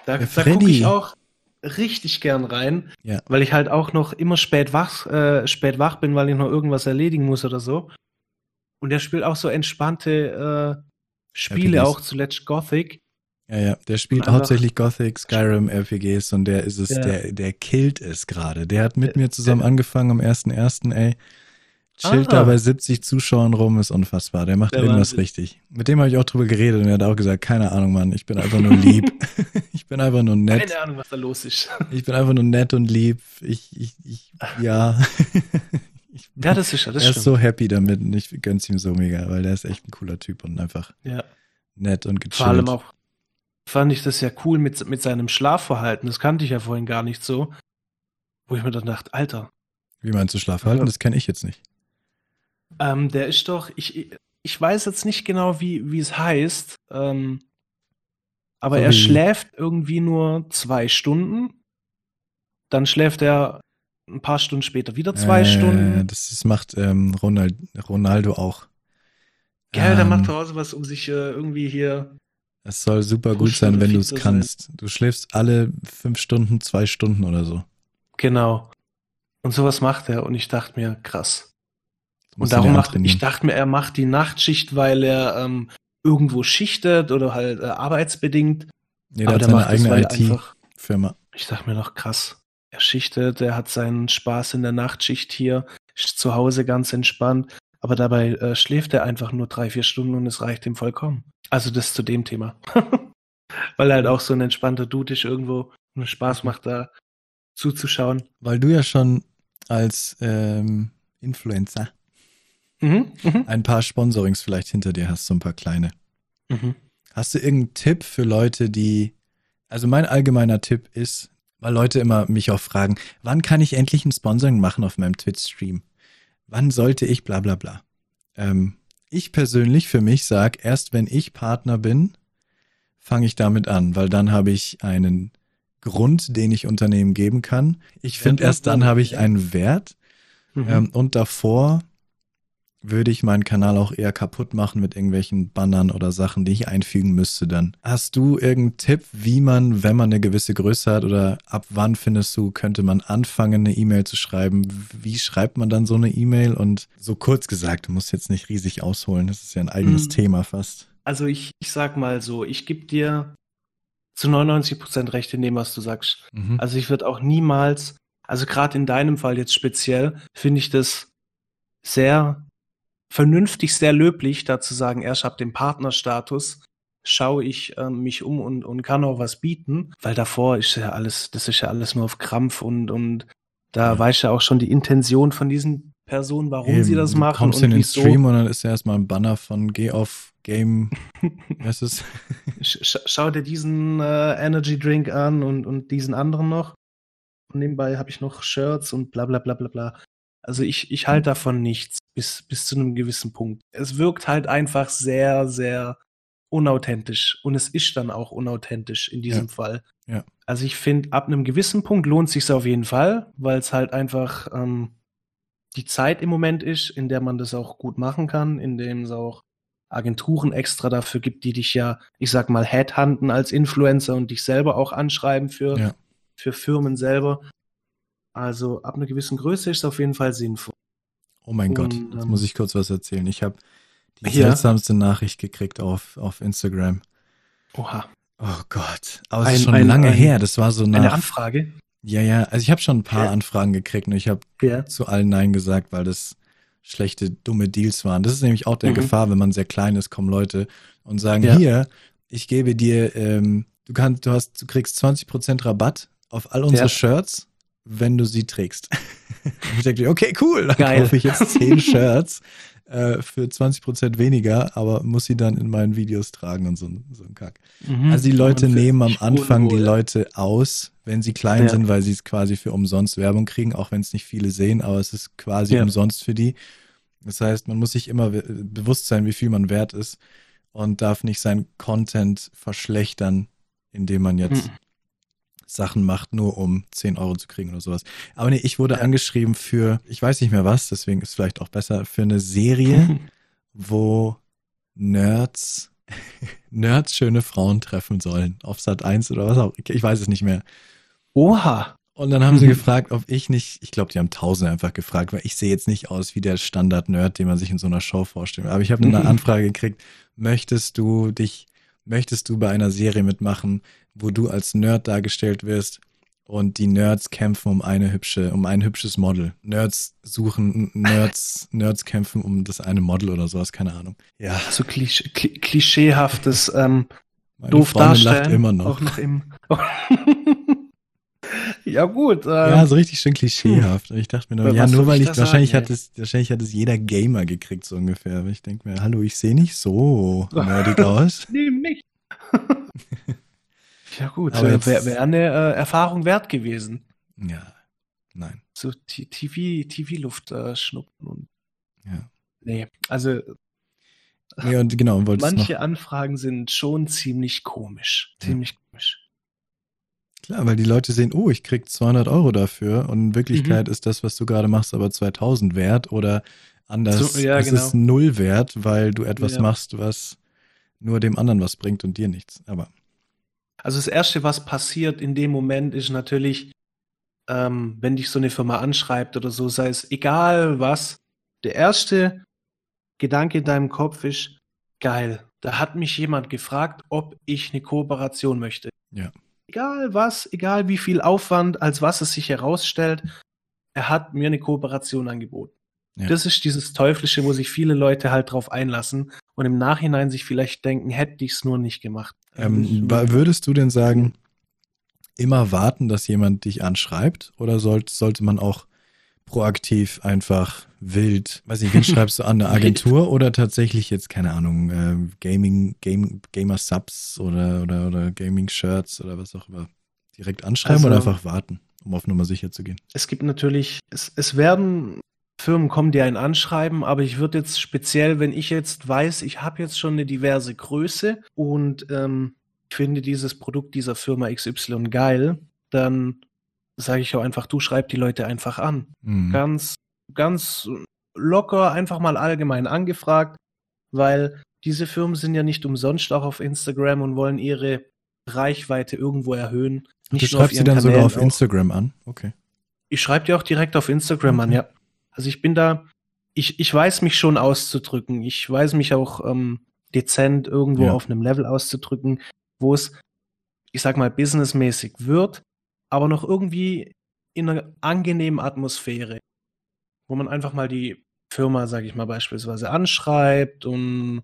da, Der da gucke ich auch richtig gern rein, Ja. weil ich halt auch noch immer spät wach, äh, spät wach bin, weil ich noch irgendwas erledigen muss oder so. Und der spielt auch so entspannte äh, Spiele, RPGs. auch zuletzt Gothic. Ja, ja, der spielt Einfach- hauptsächlich Gothic, Skyrim, RPGs und der ist es, Ja. der, der killt es gerade. Der hat mit Der- mir zusammen der- angefangen am 1.1., ey. Chillt Ah. da bei 70 Zuschauern rum, ist unfassbar. Der macht Der irgendwas Wahnsinn. richtig. Mit dem habe ich auch drüber geredet und er hat auch gesagt, keine Ahnung, Mann, ich bin einfach nur lieb. (laughs) (laughs) ich bin einfach nur nett. Keine Ahnung, was da los ist. Ich bin einfach nur nett und lieb. Ich, ich, ich, ja. (laughs) ich, ja, das ist ja, das er ist stimmt. so happy damit und ich gönn's ihm so mega, weil der ist echt ein cooler Typ und einfach ja. nett und gechillt. Vor allem auch fand ich das ja cool mit, mit seinem Schlafverhalten. Das kannte ich ja vorhin gar nicht so. Wo ich mir dann dachte, Alter, Wie meinst du Schlafverhalten? Das kenne ich jetzt nicht. ähm, der ist doch, ich, ich weiß jetzt nicht genau, wie, wie es heißt, ähm, aber So er schläft irgendwie nur zwei Stunden. Dann schläft er ein paar Stunden später wieder zwei Äh, Stunden. Das, das macht ähm, Ronald, Ronaldo auch. Gell, der Ähm, macht doch auch sowas, um sich äh, irgendwie hier. Es soll super gut sein, wenn du es zu sein. kannst. Du schläfst alle fünf Stunden, zwei Stunden oder so. Genau. Und sowas macht er. Und ich dachte mir, krass. Und darum macht, ich dachte mir, er macht die Nachtschicht, weil er ähm, irgendwo schichtet oder halt äh, arbeitsbedingt. nee, der aber hat der seine macht eigene IT-Firma. ich dachte mir noch, krass. Er schichtet, er hat seinen Spaß in der Nachtschicht hier, ist zu Hause ganz entspannt, aber dabei äh, schläft er einfach nur drei, vier Stunden und es reicht ihm vollkommen. Also das zu dem Thema. (laughs) weil er halt auch so ein entspannter Dude ist irgendwo und Spaß macht, da zuzuschauen. Weil du ja schon als ähm, Influencer Mhm, mhm, ein paar Sponsorings vielleicht hinter dir hast, so ein paar kleine. mhm. Hast du irgendeinen Tipp für Leute, die, also mein allgemeiner Tipp ist, weil Leute immer mich auch fragen, wann kann ich endlich ein Sponsoring machen auf meinem Twitch-Stream? Wann sollte ich bla bla bla? Ähm, ich persönlich für mich sag, erst wenn ich Partner bin, fange ich damit an, weil dann habe ich einen Grund, den ich Unternehmen geben kann. Ich finde, erst dann habe ich einen Wert. Mhm. Ähm, und davor würde ich meinen Kanal auch eher kaputt machen mit irgendwelchen Bannern oder Sachen, die ich einfügen müsste dann. Hast du irgendeinen Tipp, wie man, wenn man eine gewisse Größe hat oder ab wann findest du, könnte man anfangen, eine E-Mail zu schreiben? Wie schreibt man dann so eine E-Mail? Und so kurz gesagt, du musst jetzt nicht riesig ausholen, das ist ja ein eigenes Mhm. Thema fast. Also ich, ich sag mal so, ich gebe dir zu 99% recht in dem, was du sagst. Mhm. Also ich würde auch niemals, also gerade in deinem Fall jetzt speziell, finde ich das sehr vernünftig, sehr löblich, da zu sagen, erst ab dem Partnerstatus schaue ich ähm, mich um und, und kann auch was bieten, weil davor ist ja alles, das ist ja alles nur auf Krampf und, und da Ja. weiß ja auch schon die Intention von diesen Personen, warum sie Eben, das du machen kommst und in den wieso. Stream und dann ist ja erstmal ein Banner von Geh auf Game, (laughs) was ist Sch sch- schau dir diesen äh, Energy Drink an und, und diesen anderen noch. Und nebenbei habe ich noch Shirts und bla bla bla bla bla. Also ich, ich halte davon nichts bis, bis zu einem gewissen Punkt. Es wirkt halt einfach sehr, sehr unauthentisch. Und es ist dann auch unauthentisch in diesem Ja. Fall. Ja. Also ich finde, ab einem gewissen Punkt lohnt sich auf jeden Fall, weil es halt einfach ähm, die Zeit im Moment ist, in der man das auch gut machen kann, in dem es auch Agenturen extra dafür gibt, die dich ja, ich sag mal, headhunten als Influencer und dich selber auch anschreiben für, Ja. für Firmen selber. Also ab einer gewissen Größe ist es auf jeden Fall sinnvoll. Oh mein Und, Gott, jetzt ähm, muss ich kurz was erzählen. Ich habe die Ja. seltsamste Nachricht gekriegt auf, auf Instagram. Oha. Oh Gott, aber es Ein- ist schon ein- lange ein- her. Das war so Eine nach. Anfrage? Ja, ja, also ich habe schon ein paar Ja. Anfragen gekriegt und ich habe Ja. zu allen Nein gesagt, weil das schlechte, dumme Deals waren. Das ist nämlich auch der Mhm. Gefahr, wenn man sehr klein ist, kommen Leute und sagen, hier, ich gebe dir, ähm, du kannst, du hast, du kriegst 20% Rabatt auf all unsere. Shirts, wenn du sie trägst. und ich denke, okay, cool, dann Geil. kaufe ich jetzt 10 Shirts äh, für 20% weniger, aber muss sie dann in meinen Videos tragen und so, so ein Kack. Mhm. Also die Leute nehmen am Anfang die Leute aus, wenn sie klein ja. sind, weil sie es quasi für umsonst Werbung kriegen, auch wenn es nicht viele sehen, aber es ist quasi ja. umsonst für die. Das heißt, man muss sich immer bewusst sein, wie viel man wert ist und darf nicht sein Content verschlechtern, indem man jetzt mhm. Sachen macht, nur um 10 Euro zu kriegen oder sowas. Aber nee, ich wurde ja. angeschrieben für, ich weiß nicht mehr was, deswegen ist vielleicht auch besser, für eine Serie, (laughs) wo Nerds, Nerds schöne Frauen treffen sollen. Auf Sat 1 oder was auch, ich weiß es nicht mehr. Oha. Und dann haben sie (laughs) gefragt, ob ich nicht, ich glaube, die haben tausende einfach gefragt, weil ich sehe jetzt nicht aus wie der Standard-Nerd, den man sich in so einer Show vorstellt. Aber ich habe eine (laughs) Anfrage gekriegt, möchtest du dich, möchtest du bei einer Serie mitmachen, wo du als Nerd dargestellt wirst und die Nerds kämpfen um eine hübsche, um ein hübsches Model. Nerds suchen, Nerds, (laughs) Nerds kämpfen um das eine Model oder sowas, keine Ahnung. Ja. So klisch klischeehaftes, ähm, Meine doof Freundin darstellen. lacht immer noch. Auch noch im (laughs) (laughs) Ja, gut. Ähm, ja, so richtig schön klischeehaft. Ich dachte mir nur, ja, nur weil ich, wahrscheinlich sagen, hat es, wahrscheinlich hat es jeder Gamer gekriegt, so ungefähr. Aber ich denke mir, hallo, ich sehe nicht so (laughs) nerdig aus. nee, nicht. (laughs) ja, gut, äh, wäre wär eine äh, Erfahrung wert gewesen. Ja, nein. So TV-Luft TV äh, schnuppern und. Ja. Nee, also. Ja, und genau, manche Anfragen sind schon ziemlich komisch. Ziemlich ja. Klar, weil die Leute sehen, oh, ich krieg 200 Euro dafür und in Wirklichkeit mhm. ist das, was du gerade machst, aber 2000 wert oder anders, so, ja, es genau. ist null wert, weil du etwas ja. machst, was nur dem anderen was bringt und dir nichts. Aber also das erste, was passiert in dem Moment, ist natürlich, ähm, wenn dich so eine Firma anschreibt oder so, sei es egal was, der erste Gedanke in deinem Kopf ist geil. Da hat mich jemand gefragt, ob ich eine Kooperation möchte. Ja egal was, egal wie viel Aufwand, als was es sich herausstellt, er hat mir eine Kooperation angeboten. Ja. Das ist dieses Teuflische, wo sich viele Leute halt drauf einlassen und im Nachhinein sich vielleicht denken, hätte ich es nur nicht gemacht. Ähm, würdest du denn sagen, immer warten, dass jemand dich anschreibt oder sollte, sollte man auch proaktiv einfach wild, weiß ich, wen (laughs) schreibst du an, eine Agentur oder tatsächlich jetzt, keine Ahnung, äh, Gaming, Game, Gamer Subs oder, oder, oder Gaming Shirts oder was auch immer, direkt anschreiben also, oder einfach warten, um auf Nummer sicher zu gehen? Es gibt natürlich, es, es werden Firmen kommen, die einen anschreiben, aber ich würde jetzt speziell, wenn ich jetzt weiß, ich habe jetzt schon eine diverse Größe und ähm, finde dieses Produkt dieser Firma XY geil, dann sage ich auch einfach, du schreib die Leute einfach an. Mhm. Ganz, ganz locker, einfach mal allgemein angefragt, weil diese Firmen sind ja nicht umsonst auch auf Instagram und wollen ihre Reichweite irgendwo erhöhen. Nicht du schreibst sie dann Kanälen sogar auf auch. Instagram an? Okay. Ich schreibe dir auch direkt auf Instagram okay. an, ja. Also ich bin da, ich, ich weiß mich schon auszudrücken. Ich weiß mich auch ähm, dezent irgendwo ja. auf einem Level auszudrücken, wo es, ich sag mal, businessmäßig wird, aber noch irgendwie in einer angenehmen Atmosphäre, wo man einfach mal die Firma, sage ich mal beispielsweise, anschreibt und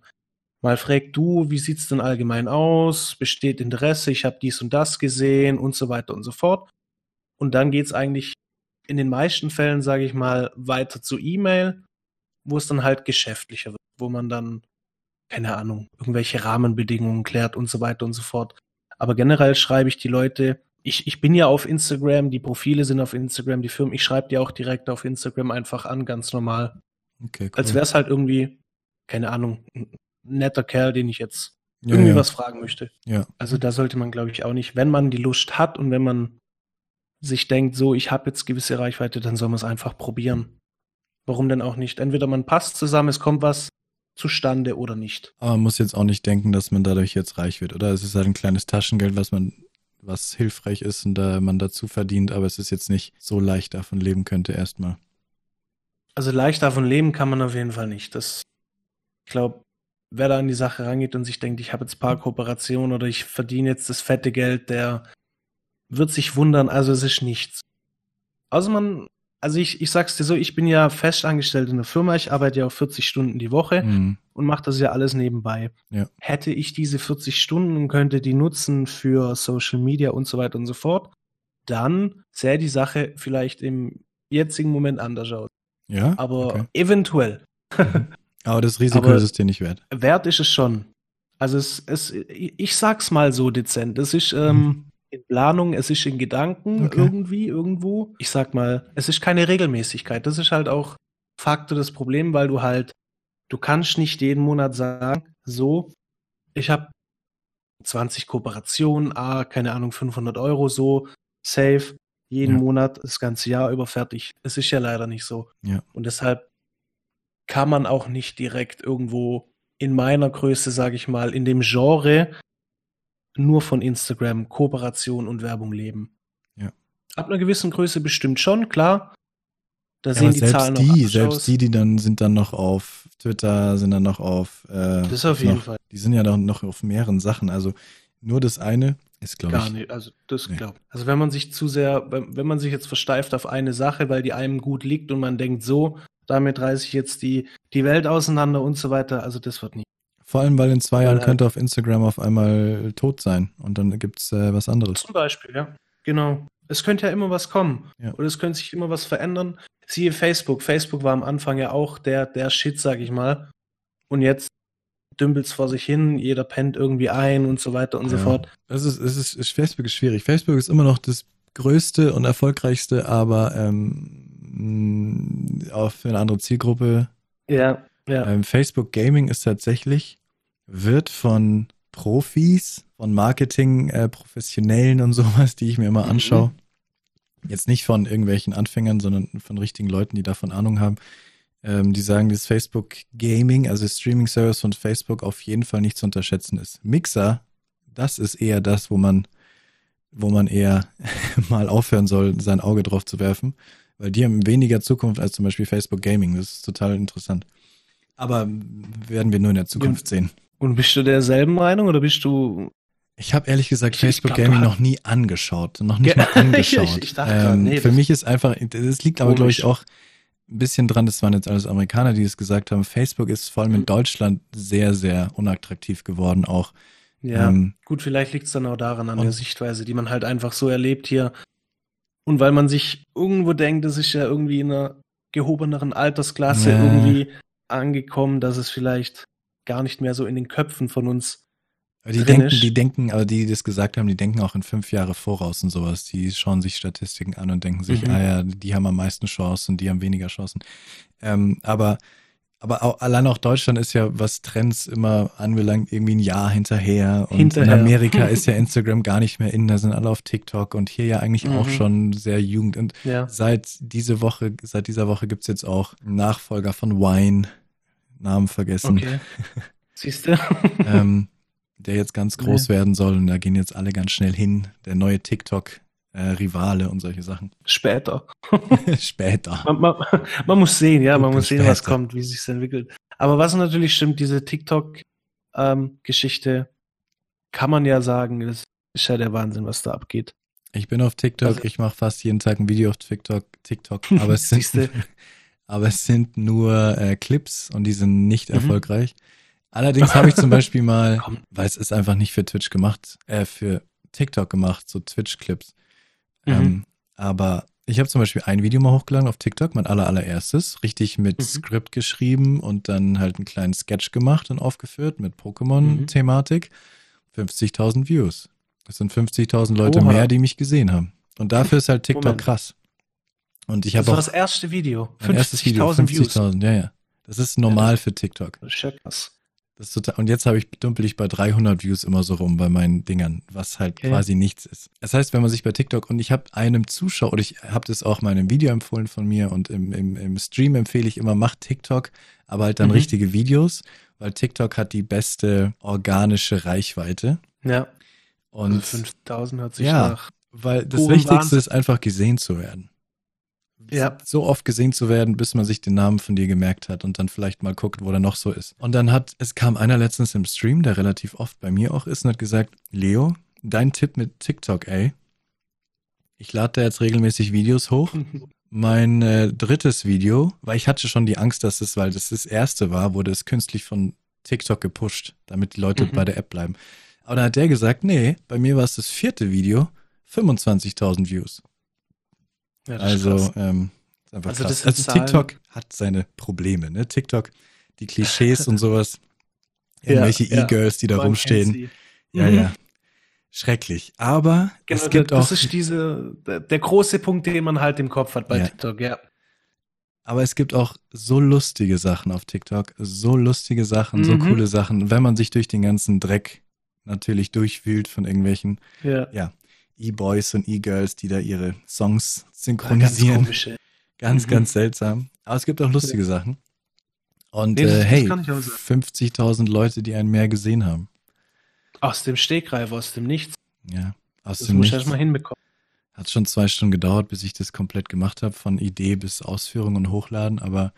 mal fragt, du, wie sieht's denn allgemein aus? Besteht Interesse? Ich habe dies und das gesehen und so weiter und so fort. Und dann geht's eigentlich in den meisten Fällen, sage ich mal, weiter zu E-Mail, wo es dann halt geschäftlicher wird, wo man dann, keine Ahnung, irgendwelche Rahmenbedingungen klärt und so weiter und so fort. Aber generell schreibe ich die Leute ich, ich bin ja auf Instagram, die Profile sind auf Instagram, die Firmen, ich schreibe dir auch direkt auf Instagram einfach an, ganz normal. Okay, cool. Als wäre es halt irgendwie, keine Ahnung, ein netter Kerl, den ich jetzt ja, irgendwie ja. was fragen möchte. Ja. Also da sollte man, glaube ich, auch nicht, wenn man die Lust hat und wenn man sich denkt, so, ich habe jetzt gewisse Reichweite, dann soll man es einfach probieren. Warum denn auch nicht? Entweder man passt zusammen, es kommt was zustande oder nicht. Aber man muss jetzt auch nicht denken, dass man dadurch jetzt reich wird, oder? Es ist halt ein kleines Taschengeld, was man was hilfreich ist und da man dazu verdient, aber es ist jetzt nicht so leicht davon leben könnte erstmal. Also leicht davon leben kann man auf jeden Fall nicht. Das, ich glaube, wer da an die Sache rangeht und sich denkt, ich habe jetzt ein paar Kooperationen oder ich verdiene jetzt das fette Geld, der wird sich wundern, also es ist nichts. Also man also ich, ich sag's dir so, ich bin ja festangestellt in der Firma, ich arbeite ja auch 40 Stunden die Woche mhm. Und mache das ja alles nebenbei. Ja. Hätte ich diese 40 Stunden und könnte die nutzen für Social Media und so weiter und so fort, dann sähe die Sache vielleicht im jetzigen Moment anders aus. Ja. Aber okay. eventuell. (laughs) Aber das Risiko Aber- ist es dir nicht wert. Wert ist es schon. Also es, es, ich sag's mal so dezent. Es ist ähm, in Planung, es ist in Gedanken Mhm. Okay. irgendwie, irgendwo. Ich sag mal, es ist keine Regelmäßigkeit. Das ist halt auch Faktor das Problem, weil du halt, du kannst nicht jeden Monat sagen, so, ich habe 20 Kooperationen, ah, keine Ahnung, 500 Euro, so, safe, jeden Ja. Monat, das ganze Jahr über fertig. Es ist ja leider nicht so. Ja. Und deshalb kann man auch nicht direkt irgendwo in meiner Größe, sage ich mal, in dem Genre nur von Instagram, Kooperation und Werbung leben. Ja. Ab einer gewissen Größe bestimmt schon, klar. Da Ja, sehen die selbst Zahlen noch die, selbst aus. die, die dann sind dann noch auf Twitter, sind dann noch auf. Äh, Das auf jeden noch, Fall. Die sind ja dann noch auf mehreren Sachen. Also nur das eine ist, glaube Gar ich. nicht, also das Nee. glaubt. Also wenn man sich zu sehr, wenn, man sich jetzt versteift auf eine Sache, weil die einem gut liegt und man denkt so, damit reiße ich jetzt die, die Welt auseinander und so weiter, also das wird nicht. Vor allem, weil in zwei Jahren halt- könnte auf Instagram auf einmal tot sein und dann gibt's äh, was anderes. Zum Beispiel, ja. Genau. Es könnte ja immer was kommen. Ja. Oder es könnte sich immer was verändern. Siehe Facebook. Facebook war am Anfang ja auch der, der Shit, sag ich mal. Und jetzt dümpelt's vor sich hin, jeder pennt irgendwie ein und so weiter und so Ja. fort. Es ist, es ist, es- Facebook ist schwierig. Facebook ist immer noch das größte und erfolgreichste, aber ähm, für eine andere Zielgruppe. Ja, ja. Ähm, Facebook Gaming ist tatsächlich, wird von Profis, von Marketing, äh, und (laughs) sowas, die ich mir immer Mhm. anschaue. Jetzt nicht von irgendwelchen Anfängern, sondern von richtigen Leuten, die davon Ahnung haben. Ähm, die sagen, dass Facebook Gaming, also Streaming Service von Facebook, auf jeden Fall nicht zu unterschätzen ist. Mixer, das ist eher das, wo man, wo man eher (laughs) mal aufhören soll, sein Auge drauf zu werfen, weil die haben weniger Zukunft als zum Beispiel Facebook Gaming. Das ist total interessant. Aber werden wir nur in der Zukunft sehen. Und bist du derselben Meinung oder bist du. Ich habe ehrlich gesagt Ich- ich Facebook du Gaming noch nie angeschaut, noch (laughs) nicht mal angeschaut. Ich- ich dachte ähm, nee, für mich ist einfach, das liegt aber glaube ich auch ein bisschen dran, das waren jetzt alles Amerikaner, die es gesagt haben. Facebook ist vor allem in Mhm. Deutschland sehr, sehr unattraktiv geworden auch. Ja, Ähm, gut, vielleicht liegt's dann auch daran, an der Sichtweise, die man halt einfach so erlebt hier. Und weil man sich irgendwo denkt, das ist ja irgendwie in einer gehobeneren Altersklasse Ja. irgendwie angekommen, dass es vielleicht gar nicht mehr so in den Köpfen von uns. Die denken, ist. die denken, aber die, die das gesagt haben, die denken auch in fünf Jahre voraus und sowas. Die schauen sich Statistiken an und denken sich, Mhm. ah ja, die haben am meisten Chancen und die haben weniger Chancen. Ähm, aber aber auch, allein auch Deutschland ist ja, was Trends immer anbelangt, irgendwie ein Jahr hinterher. Und Hinterher. in Amerika (laughs) ist ja Instagram gar nicht mehr in, da sind alle auf TikTok und hier ja eigentlich auch Mhm. schon sehr jugend. Und Ja. seit diese Woche, seit dieser Woche gibt's jetzt auch einen Nachfolger von Wine, Namen vergessen, Okay. (laughs) Siehst du? ähm, der jetzt ganz groß werden soll und da gehen jetzt alle ganz schnell hin. Der neue TikTok-Rivale und solche Sachen. Später. (laughs) (laughs) Später. Man, man, (laughs) man muss sehen, ja, man muss sehen, was später. kommt, wie sich entwickelt. Aber was natürlich stimmt, diese TikTok-Geschichte kann man ja sagen, das ist ja der Wahnsinn, was da abgeht. Ich bin auf TikTok, Also- ich mache fast jeden Tag ein Video auf TikTok, TikTok aber es sind, aber es sind nur äh, Clips und die sind nicht Mhm. erfolgreich. Allerdings habe ich zum (laughs) Beispiel mal, weil es ist einfach nicht für Twitch gemacht, äh, für TikTok gemacht, so Twitch-Clips. Mhm. Ähm, aber ich habe zum Beispiel ein Video mal hochgeladen auf TikTok, mein aller allererstes, richtig mit Mhm. Skript geschrieben und dann halt einen kleinen Sketch gemacht und aufgeführt mit Mhm. Pokémon-Thematik. 50.000 Views. Das sind 50.000 Leute Oha. mehr, die mich gesehen haben. Und dafür ist halt TikTok Moment. krass. Und ich Das habe auch das erste Video. mein erstes Video, 50.000 Views. 50.000, ja, ja. Das ist normal für TikTok. Das ist ja krass. Das total, und jetzt habe ich dümpel ich bei 300 Views immer so rum bei meinen Dingern, was halt Okay. quasi nichts ist. Das heißt, wenn man sich bei TikTok und ich habe einem Zuschauer oder ich habe das auch mal in einem Video empfohlen von mir und im, im, im Stream empfehle ich immer, macht TikTok, aber halt dann Mhm. richtige Videos, weil TikTok hat die beste organische Reichweite Ja. und also 5000 hört sich ja, nach. weil das Wichtigste Wahnsinn. ist einfach gesehen zu werden. Ja. So oft gesehen zu werden, bis man sich den Namen von dir gemerkt hat und dann vielleicht mal guckt, wo der noch so ist. Und dann hat, es kam einer letztens im Stream, der relativ oft bei mir auch ist und hat gesagt, Leo, dein Tipp mit TikTok, ey. Ich lade da jetzt regelmäßig Videos hoch. (laughs) Mein äh, drittes Video, weil ich hatte schon die Angst, dass es, weil das das erste war, wurde es künstlich von TikTok gepusht, damit die Leute Mhm. bei der App bleiben. Aber dann hat der gesagt, nee, bei mir war es das vierte Video, 25.000 Views. Ja, das Also, ähm, einfach Also krass. das Also Zahlen- TikTok hat seine Probleme, ne? TikTok, die Klischees (laughs) und sowas. Irgendwelche Ja, ja. E-Girls, die da Man rumstehen. Ja, Mhm. ja. Schrecklich. Aber Genau, es gibt das auch, ist diese, der, große Punkt, den man halt im Kopf hat bei Ja. TikTok, ja. aber es gibt auch so lustige Sachen auf TikTok, so lustige Sachen, so Mhm. coole Sachen, wenn man sich durch den ganzen Dreck natürlich durchwühlt von irgendwelchen Ja. E-Boys und E-Girls, die da ihre Songs Ganz synchronisieren. komisch, ey. Ganz, Mhm. ganz seltsam. Aber es gibt auch lustige Sachen. Und Nee, das- äh, das hey, kann ich auch sagen. 50.000 Leute, die einen mehr gesehen haben. Aus dem Stegreif, aus dem Nichts. Ja, aus Das dem muss ich Nichts. erst mal hinbekommen. Hat schon zwei Stunden gedauert, bis ich das komplett gemacht habe, von Idee bis Ausführung und Hochladen, aber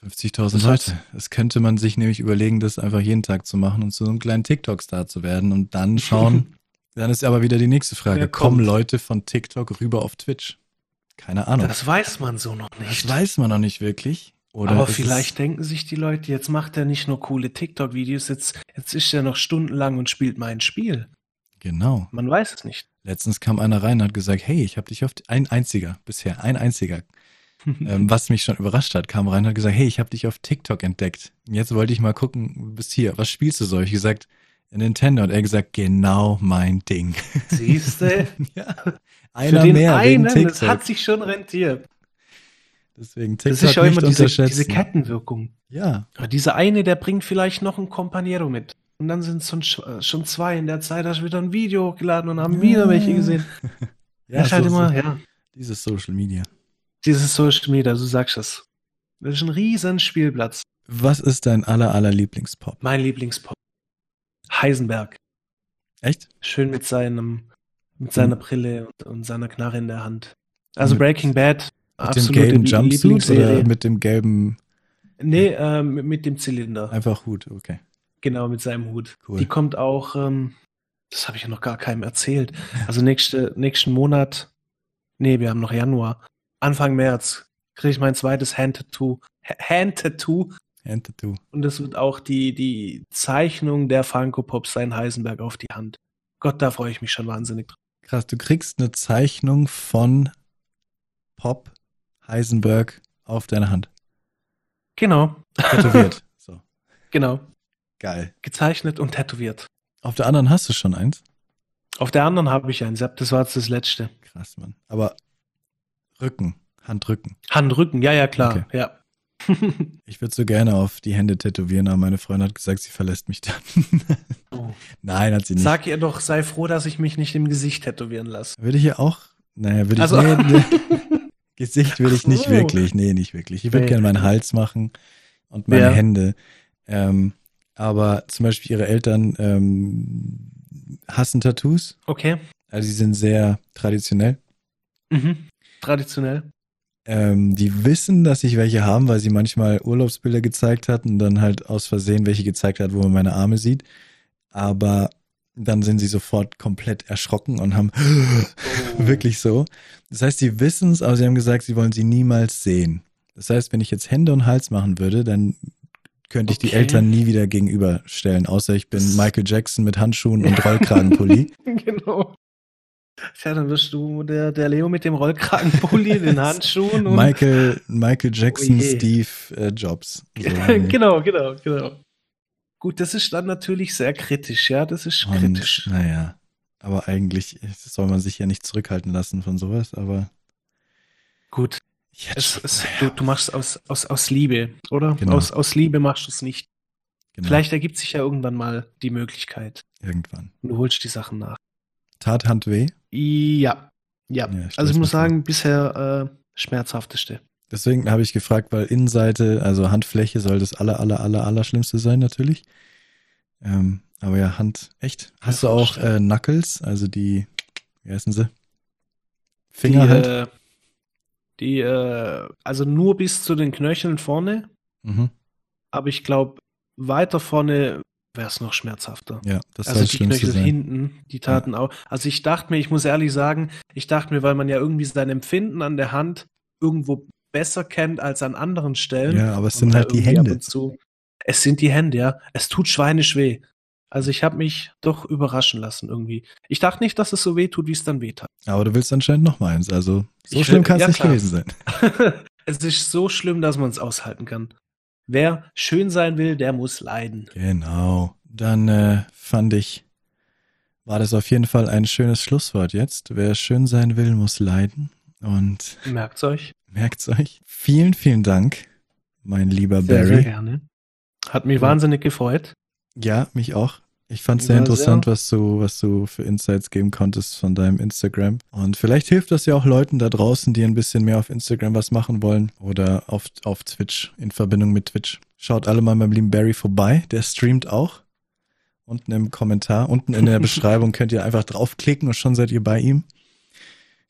50.000 Das hat's- Leute. Das könnte man sich nämlich überlegen, das einfach jeden Tag zu machen und zu so einem kleinen TikTok-Star zu werden und dann schauen. (laughs) dann ist aber wieder die nächste Frage. Kommen? Leute von TikTok rüber auf Twitch? Keine Ahnung. Das weiß man so noch Das nicht. weiß man noch nicht wirklich. Oder Aber vielleicht denken sich die Leute, jetzt macht er nicht nur coole TikTok-Videos, jetzt, jetzt ist er noch stundenlang und spielt mein Spiel. Genau. Man weiß es nicht. Letztens kam einer rein und hat gesagt, hey, ich habe dich auf ein einziger bisher, ein einziger, (laughs) ähm, was mich schon überrascht hat, kam rein und hat gesagt, hey, ich habe dich auf TikTok entdeckt. Jetzt wollte ich mal gucken, du bist hier, was spielst du so? Ich gesagt, Nintendo und er gesagt, genau mein Ding. Siehste? (laughs) ja. Für Einer den mehr einen, das hat sich schon rentiert. Deswegen TikTok Das ist ja immer diese, diese Kettenwirkung. ja, Aber dieser eine, der bringt vielleicht noch ein Companiero mit. Und dann sind es schon, sch- schon zwei. In der Zeit hast du wieder ein Video hochgeladen und haben wieder welche gesehen. (laughs) ja, das ist halt so- immer, so, ja, dieses Social Media. dieses Social Media, du sagst es. Das ist ein riesen Spielplatz. Was ist dein aller aller Lieblingspop? Mein Lieblingspop. Heisenberg. Echt? Schön mit seinem, mit seiner Brille und, und seiner Knarre in der Hand. Also Mit- Breaking Bad, Mit dem gelben Jumpsuit oder mit dem gelben Nee, äh, mit, mit dem Zylinder. einfach Hut? Okay. Genau, mit seinem Hut. Cool. Die kommt auch, ähm, das habe ich ja noch gar keinem erzählt. Also nächste, nächsten Monat, nee, wir haben noch Januar, Anfang März, kriege ich mein zweites Hand-Tattoo. Ha- Hand-Tattoo. Tattoo. Und es wird auch die, die Zeichnung der Funko Pops sein Heisenberg auf die Hand. Gott, da freue ich mich schon wahnsinnig drauf. Krass, du kriegst eine Zeichnung von Pop Heisenberg auf deine Hand. Genau, Tätowiert. (laughs) so, genau. geil. Gezeichnet und tätowiert. Auf der anderen hast du schon eins. Auf der anderen habe ich eins. Das war jetzt das letzte. Krass, Mann. Aber Rücken, Handrücken. Handrücken, ja, ja, klar. Okay. Ja. (laughs) Ich würde so gerne auf die Hände tätowieren, aber meine Freundin hat gesagt, sie verlässt mich dann. (laughs) Oh. Nein, hat sie nicht. Sag ihr doch, sei froh, dass ich mich nicht im Gesicht tätowieren lasse. Würde ich ja auch. Naja, würde ich. Also- Nee, nee. (laughs) Gesicht würde ich nicht Ach so. wirklich. Nee, nicht wirklich. Ich würde Nee. gerne meinen Hals machen und meine Ja. Hände. Ähm, aber zum Beispiel ihre Eltern ähm, hassen Tattoos. Okay. Also sie sind sehr traditionell. Mhm. Traditionell. Ähm, die wissen, dass ich welche haben, weil sie manchmal Urlaubsbilder gezeigt hat und dann halt aus Versehen welche gezeigt hat, wo man meine Arme sieht. Aber dann sind sie sofort komplett erschrocken und haben (gasps) wirklich so. Das heißt, sie wissen es, aber sie haben gesagt, sie wollen sie niemals sehen. Das heißt, wenn ich jetzt Hände und Hals machen würde, dann könnte ich die Okay. Eltern nie wieder gegenüberstellen, außer ich bin Michael Jackson mit Handschuhen und Rollkragenpulli. (laughs) genau. Tja, dann wirst du der, der Leo mit dem Rollkragenpulli, (laughs) den Handschuhen und. Michael, Michael Jackson, Oh. Steve äh, Jobs. So, (laughs) genau, genau, genau. Gut, das ist dann natürlich sehr kritisch, ja, das ist Und, kritisch. naja, aber eigentlich soll man sich ja nicht zurückhalten lassen von sowas, aber Gut, hätte es, es, naja, du, du machst aus, aus, aus Liebe, oder? Genau. Aus, aus Liebe machst du es nicht. genau, Vielleicht ergibt sich ja irgendwann mal die Möglichkeit. irgendwann. Und du holst die Sachen nach. Tat Hand weh? Ja, ja. Ja, ich also ich muss sagen, bisher äh, schmerzhafteste. Deswegen habe ich gefragt, weil Innenseite, also Handfläche soll das aller, aller, aller, aller Schlimmste sein natürlich. Ähm, aber ja, Hand, echt. Hast du Ja, auch vorstellen. äh, Knuckles, also die, wie heißen sie? Finger die, halt? äh, die, äh, also nur bis zu den Knöcheln vorne, mhm. aber ich glaube, weiter vorne wäre es noch schmerzhafter. Ja, das also die Knöchel sein. hinten, die taten auch. Also ich dachte mir, ich muss ehrlich sagen, ich dachte mir, weil man ja irgendwie sein Empfinden an der Hand irgendwo besser kennt als an anderen Stellen. Ja, aber es sind halt die Hände. zu- Es sind die Hände, ja. Es tut schweinisch weh. Also ich habe mich doch überraschen lassen irgendwie. Ich dachte nicht, dass es so weh tut, wie es dann weh tat. Aber du willst anscheinend noch mal eins, also so Ich schlimm kann es ja, nicht klar. gewesen sein. (laughs) es ist so schlimm, dass man es aushalten kann. Wer schön sein will, der muss leiden. Genau. Dann äh, fand ich, war das auf jeden Fall ein schönes Schlusswort jetzt. Wer schön sein will, muss leiden. Und Merkt's euch. merkt's euch. Vielen, vielen Dank, mein lieber Sehr, Barry. sehr gerne. Hat mich Ja. wahnsinnig gefreut. Ja, mich auch. Ich fand es sehr interessant, sehr- was du, was du für Insights geben konntest von deinem Instagram. Und vielleicht hilft das ja auch Leuten da draußen, die ein bisschen mehr auf Instagram was machen wollen oder auf, auf Twitch, in Verbindung mit Twitch. Schaut alle mal beim lieben Barry vorbei. Der streamt auch. Unten im Kommentar, unten in der (laughs) Beschreibung könnt ihr einfach draufklicken und schon seid ihr bei ihm.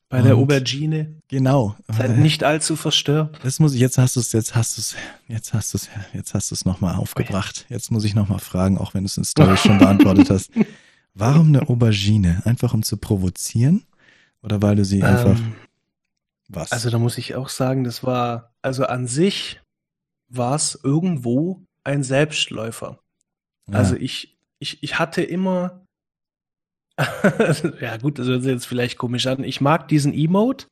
Bei der Aubergine. Genau. Seid nicht allzu verstört. Das muss ich, jetzt hast du es, jetzt hast du es, jetzt hast du es, jetzt hast du es nochmal aufgebracht. Jetzt muss ich nochmal fragen, auch wenn du es in Story schon beantwortet hast. (laughs) Warum eine Aubergine? Einfach um zu provozieren? Oder weil du sie einfach, Ähm, was? also da muss ich auch sagen, das war, also an sich war es irgendwo ein Selbstläufer. Ja. Also ich, ich, ich hatte immer, (laughs) ja gut, das hört sich jetzt vielleicht komisch an. Ich mag diesen Emote.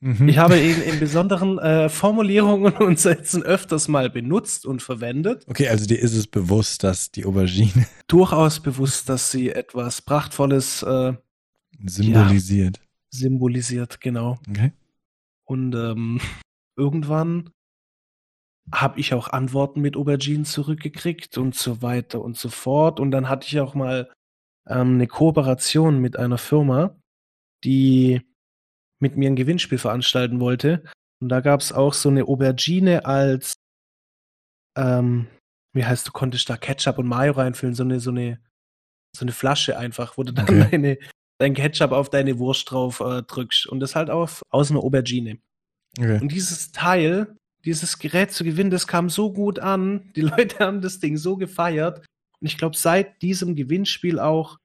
Mhm. Ich habe ihn (laughs) in besonderen äh, Formulierungen (laughs) und Sätzen öfters mal benutzt und verwendet. Okay, also dir ist es bewusst, dass die Aubergine Durchaus bewusst, dass sie etwas Prachtvolles äh, symbolisiert. symbolisiert, genau. Okay. Und ähm, irgendwann habe ich auch Antworten mit Auberginen zurückgekriegt und so weiter und so fort. Und dann hatte ich auch mal ähm, eine Kooperation mit einer Firma, die mit mir ein Gewinnspiel veranstalten wollte. Und da gab es auch so eine Aubergine als, ähm, wie heißt du, konntest da Ketchup und Mayo reinfüllen, so eine, so eine, so eine Flasche einfach, wo du dann Okay. deine, dein Ketchup auf deine Wurst drauf äh, drückst. Und das halt auf, aus einer Aubergine. okay. Und dieses Teil, dieses Gerät zu gewinnen, das kam so gut an. Die (laughs) Leute haben das Ding so gefeiert. Und ich glaube, seit diesem Gewinnspiel auch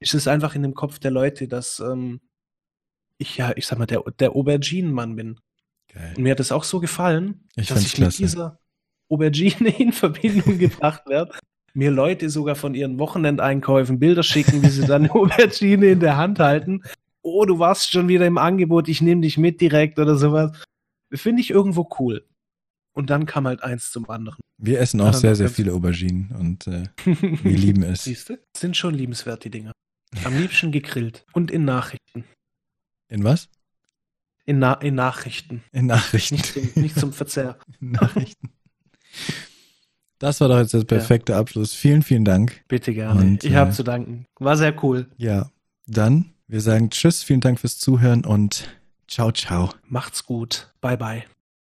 ist es einfach in dem Kopf der Leute, dass ähm, ich ja, ich sag mal, der, der Auberginenmann bin. Geil. Und mir hat das auch so gefallen, Ich dass ich mit klasse. dieser Aubergine in Verbindung gebracht werde. Mir Leute sogar von ihren Wochenendeinkäufen Bilder schicken, wie sie dann eine (laughs) Aubergine in der Hand halten. Oh, du warst schon wieder im Angebot, ich nehme dich mit direkt oder sowas. Finde ich irgendwo cool. Und dann kam halt eins zum anderen. Wir essen auch Ja, sehr, sehr viele Auberginen und äh, (laughs) wir lieben es. Siehst du? Sind schon liebenswert, die Dinger. Am liebsten gegrillt. Und in Nachrichten. In was? In, Na in Nachrichten. In Nachrichten. Nicht zum, nicht zum Verzehr. (laughs) Nachrichten. Das war doch jetzt der perfekte Abschluss. Vielen, vielen Dank. Bitte gerne. Und, ich habe äh, zu danken. War sehr cool. Ja, dann, wir sagen Tschüss, vielen Dank fürs Zuhören und ciao, ciao. Macht's gut. Bye, bye.